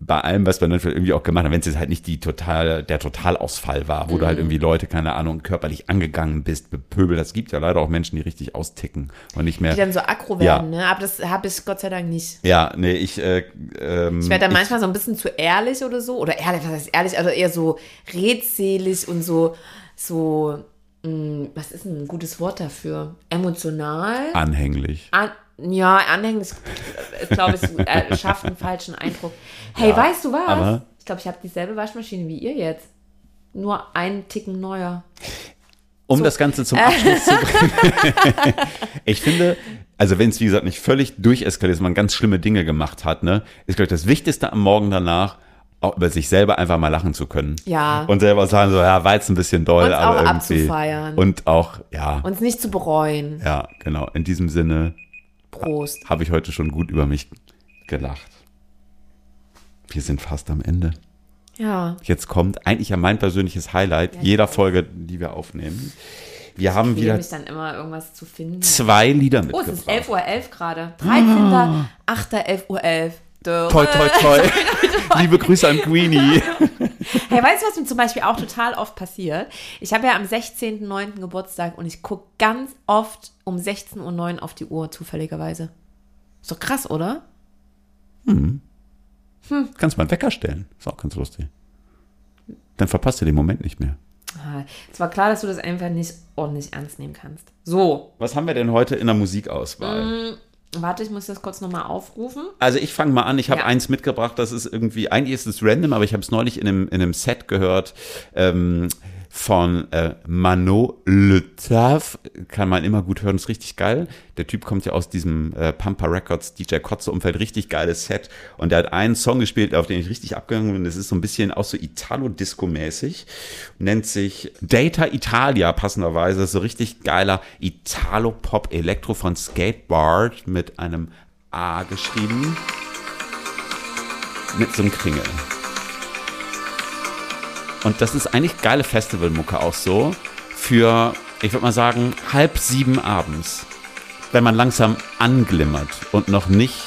bei allem, was man dann irgendwie auch gemacht hat, wenn es jetzt halt nicht die total, der Totalausfall war, wo du Mhm. halt irgendwie Leute, keine Ahnung, körperlich angegangen bist, bepöbelt. Das gibt ja leider auch Menschen, die richtig austicken und nicht die mehr. dann so aggro Ja. werden, ne? Aber das habe ich Gott sei Dank nicht. Ja, nee, ich, äh, ähm, Ich werde dann manchmal so ein bisschen zu ehrlich oder so. Oder ehrlich, was heißt ehrlich? Also eher so redselig und so, so, mh, was ist denn ein gutes Wort dafür? Emotional? anhänglich. An, ja, anhänglich, ist, glaube ich, äh, schafft einen falschen Eindruck. Hey, Ja, weißt du was? aber- ich glaube, ich habe dieselbe Waschmaschine wie ihr jetzt. Nur einen Ticken neuer. Um das Ganze zum Abschluss zu bringen. ich finde, also wenn es wie gesagt nicht völlig durcheskaliert ist, man ganz schlimme Dinge gemacht hat, ne, ist glaube ich das Wichtigste am Morgen danach, auch über sich selber einfach mal lachen zu können. Ja. Und selber sagen so, ja, war jetzt ein bisschen doll, Uns aber auch irgendwie. abzufeiern. Und auch, ja, Uns nicht zu bereuen. ja, genau. In diesem Sinne Prost. habe ich heute schon gut über mich gelacht. Wir sind fast am Ende. Ja. Jetzt kommt eigentlich ja mein persönliches Highlight ich jeder weiß. Folge, die wir aufnehmen. Wir haben Ich wieder mich dann immer irgendwas zu finden. zwei Lieder Oh, mitgebracht. es ist 11.11 Uhr gerade. 13. 8. 11 Uhr 11. Toi, toi, toi. Liebe Grüße an Queenie. Hey, weißt du, was mir zum Beispiel auch total oft passiert? Ich habe ja am 16.09. Geburtstag und ich gucke ganz oft um 16.09 Uhr auf die Uhr, zufälligerweise. Ist doch krass, oder? Kannst mal einen Wecker stellen. Ist auch ganz lustig. Dann verpasst du den Moment nicht mehr. Ah, Es war klar, dass du das einfach nicht ordentlich ernst nehmen kannst. So, Was haben wir denn heute in der Musikauswahl? Warte, ich muss das kurz nochmal aufrufen. Also ich fange mal an. Ich habe Ja. eins mitgebracht, das ist irgendwie, eigentlich ist es random, aber ich habe es neulich in einem, in einem Set gehört ähm, von äh, Mano Le Taf. Kann man immer gut hören, ist richtig geil. Der Typ kommt ja aus diesem äh, Pampa Records DJ Kotze Umfeld, richtig geiles Set. Und der hat einen Song gespielt, auf den ich richtig abgegangen bin. Das ist so ein bisschen auch so Italo-Disco-mäßig. Nennt sich Data Italia, passenderweise. So richtig geiler Italo-Pop Elektro von Skateboard mit einem A geschrieben. Mit so einem Kringel. Und das ist eigentlich geile Festivalmucke auch so für, ich würde mal sagen, halb sieben abends. Wenn man langsam anglimmert und noch nicht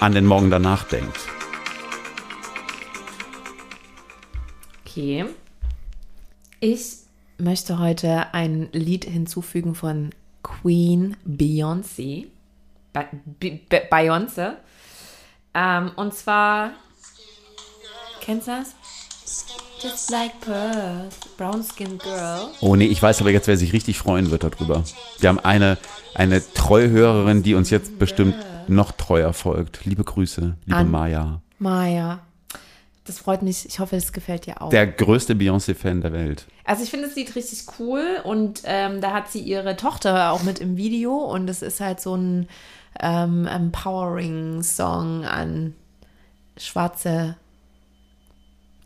an den Morgen danach denkt. Okay. Ich möchte heute ein Lied hinzufügen von Queen Beyoncé. Be Be Be Beyoncé. Ähm, und zwar. Kennst du das? Just like Pearl, Brown Skin Girl. Oh nee, ich weiß aber jetzt, wer sich richtig freuen wird darüber. Wir haben eine, eine Treuhörerin, die uns jetzt bestimmt noch treuer folgt. Liebe Grüße, liebe An- Maya. Maya. Das freut mich. Ich hoffe, es gefällt dir auch. Der größte Beyoncé-Fan der Welt. Also ich finde das Lied richtig cool und ähm, da hat sie ihre Tochter auch mit im Video und es ist halt so ein ähm, empowering-Song an schwarze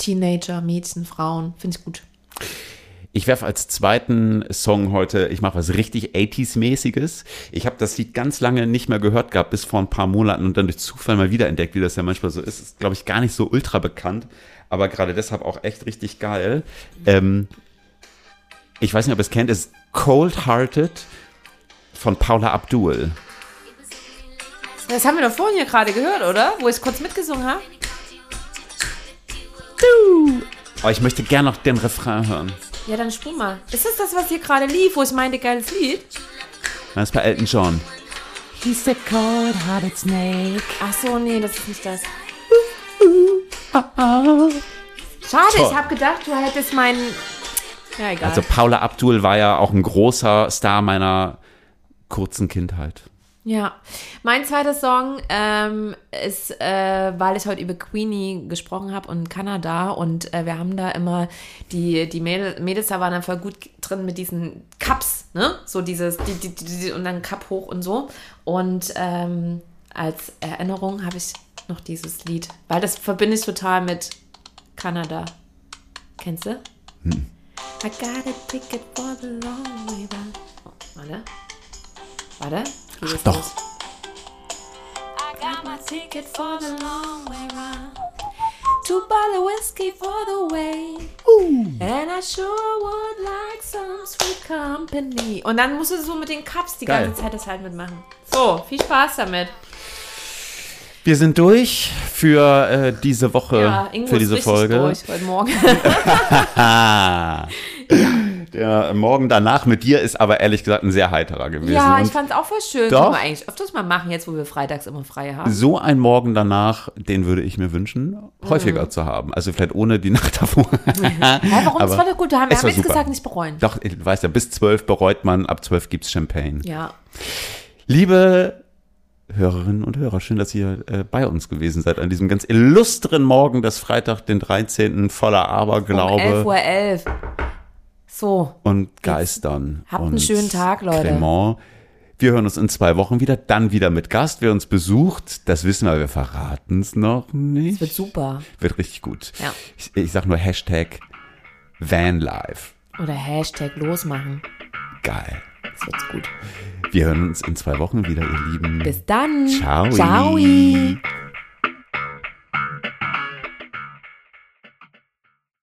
Teenager, Mädchen, Frauen. Finde ich gut. Ich werfe als zweiten Song heute, ich mache was richtig 80s-mäßiges. Ich habe das Lied ganz lange nicht mehr gehört gehabt, bis vor ein paar Monaten und dann durch Zufall mal wiederentdeckt, wie das ja manchmal so ist. Ist, glaube ich, gar nicht so ultra bekannt, aber gerade deshalb auch echt richtig geil. Ähm, ich weiß nicht, ob ihr es kennt, ist Cold Hearted von Paula Abdul. Das haben wir doch vorhin hier gerade gehört, oder? Wo ich kurz mitgesungen habe. Oh, ich möchte gerne noch den Refrain hören. Ja, dann spring mal. Ist das das, was hier gerade lief, wo ich meinte, geiles Lied? Das ist bei Elton John. He's a cold-hearted snake. Ach so, nee, das ist nicht das. Schade, Toll. ich habe gedacht, du hättest meinen... Ja, egal. Also Paula Abdul war ja auch ein großer Star meiner kurzen Kindheit. Ja, mein zweiter Song ähm, ist, äh, weil ich heute über Queenie gesprochen habe und Kanada und äh, wir haben da immer, die, die Mädels, Mädels da waren dann voll gut drin mit diesen Cups, ne? So dieses, die, die, die, und dann Cup hoch und so. Und ähm, als Erinnerung habe ich noch dieses Lied, weil das verbinde ich total mit Kanada. Kennst du? Hm. I got a ticket for the long way. Oh, warte. Warte. Es doch. los? I got my ticket for the long way round. Two bottle whiskey for the way. And I sure would like some sweet company. Und dann musst du so mit den Cups die Geil. ganze Zeit das halt mitmachen. So, viel Spaß damit. Wir sind durch für äh, diese Woche, Ja, für diese Folge. durch heute Morgen. Ah. Der Morgen danach mit dir ist aber ehrlich gesagt ein sehr heiterer gewesen. ja, ich fand es auch voll schön. Doch. Können wir eigentlich öfters mal machen, jetzt wo wir freitags immer frei haben. so ein Morgen danach, den würde ich mir wünschen, häufiger zu haben. Also vielleicht ohne die Nacht davor. Hä, warum? Aber das war doch gut. Wir haben, wir es haben jetzt super. gesagt, nicht bereuen. Doch, ich weiß ja, bis zwölf bereut man, ab zwölf gibt's Champagne. Ja. Liebe Hörerinnen und Hörer, schön, dass ihr äh, bei uns gewesen seid an diesem ganz illustren Morgen des Freitag, den 13. voller Um Aberglaube 11.11 Uhr. 11. So. und Geistern. Habt einen schönen Tag, Leute. Cremant. Wir hören uns in zwei Wochen wieder, dann wieder mit Gast. Wer uns besucht, das wissen wir, wir verraten es noch nicht. Wird super. Wird richtig gut. Ja. Ich, ich sag nur Hashtag Vanlife. Oder Hashtag losmachen. Geil. Das wird gut. Wir hören uns in zwei Wochen wieder, ihr Lieben. Bis dann. Ciao. Ciao.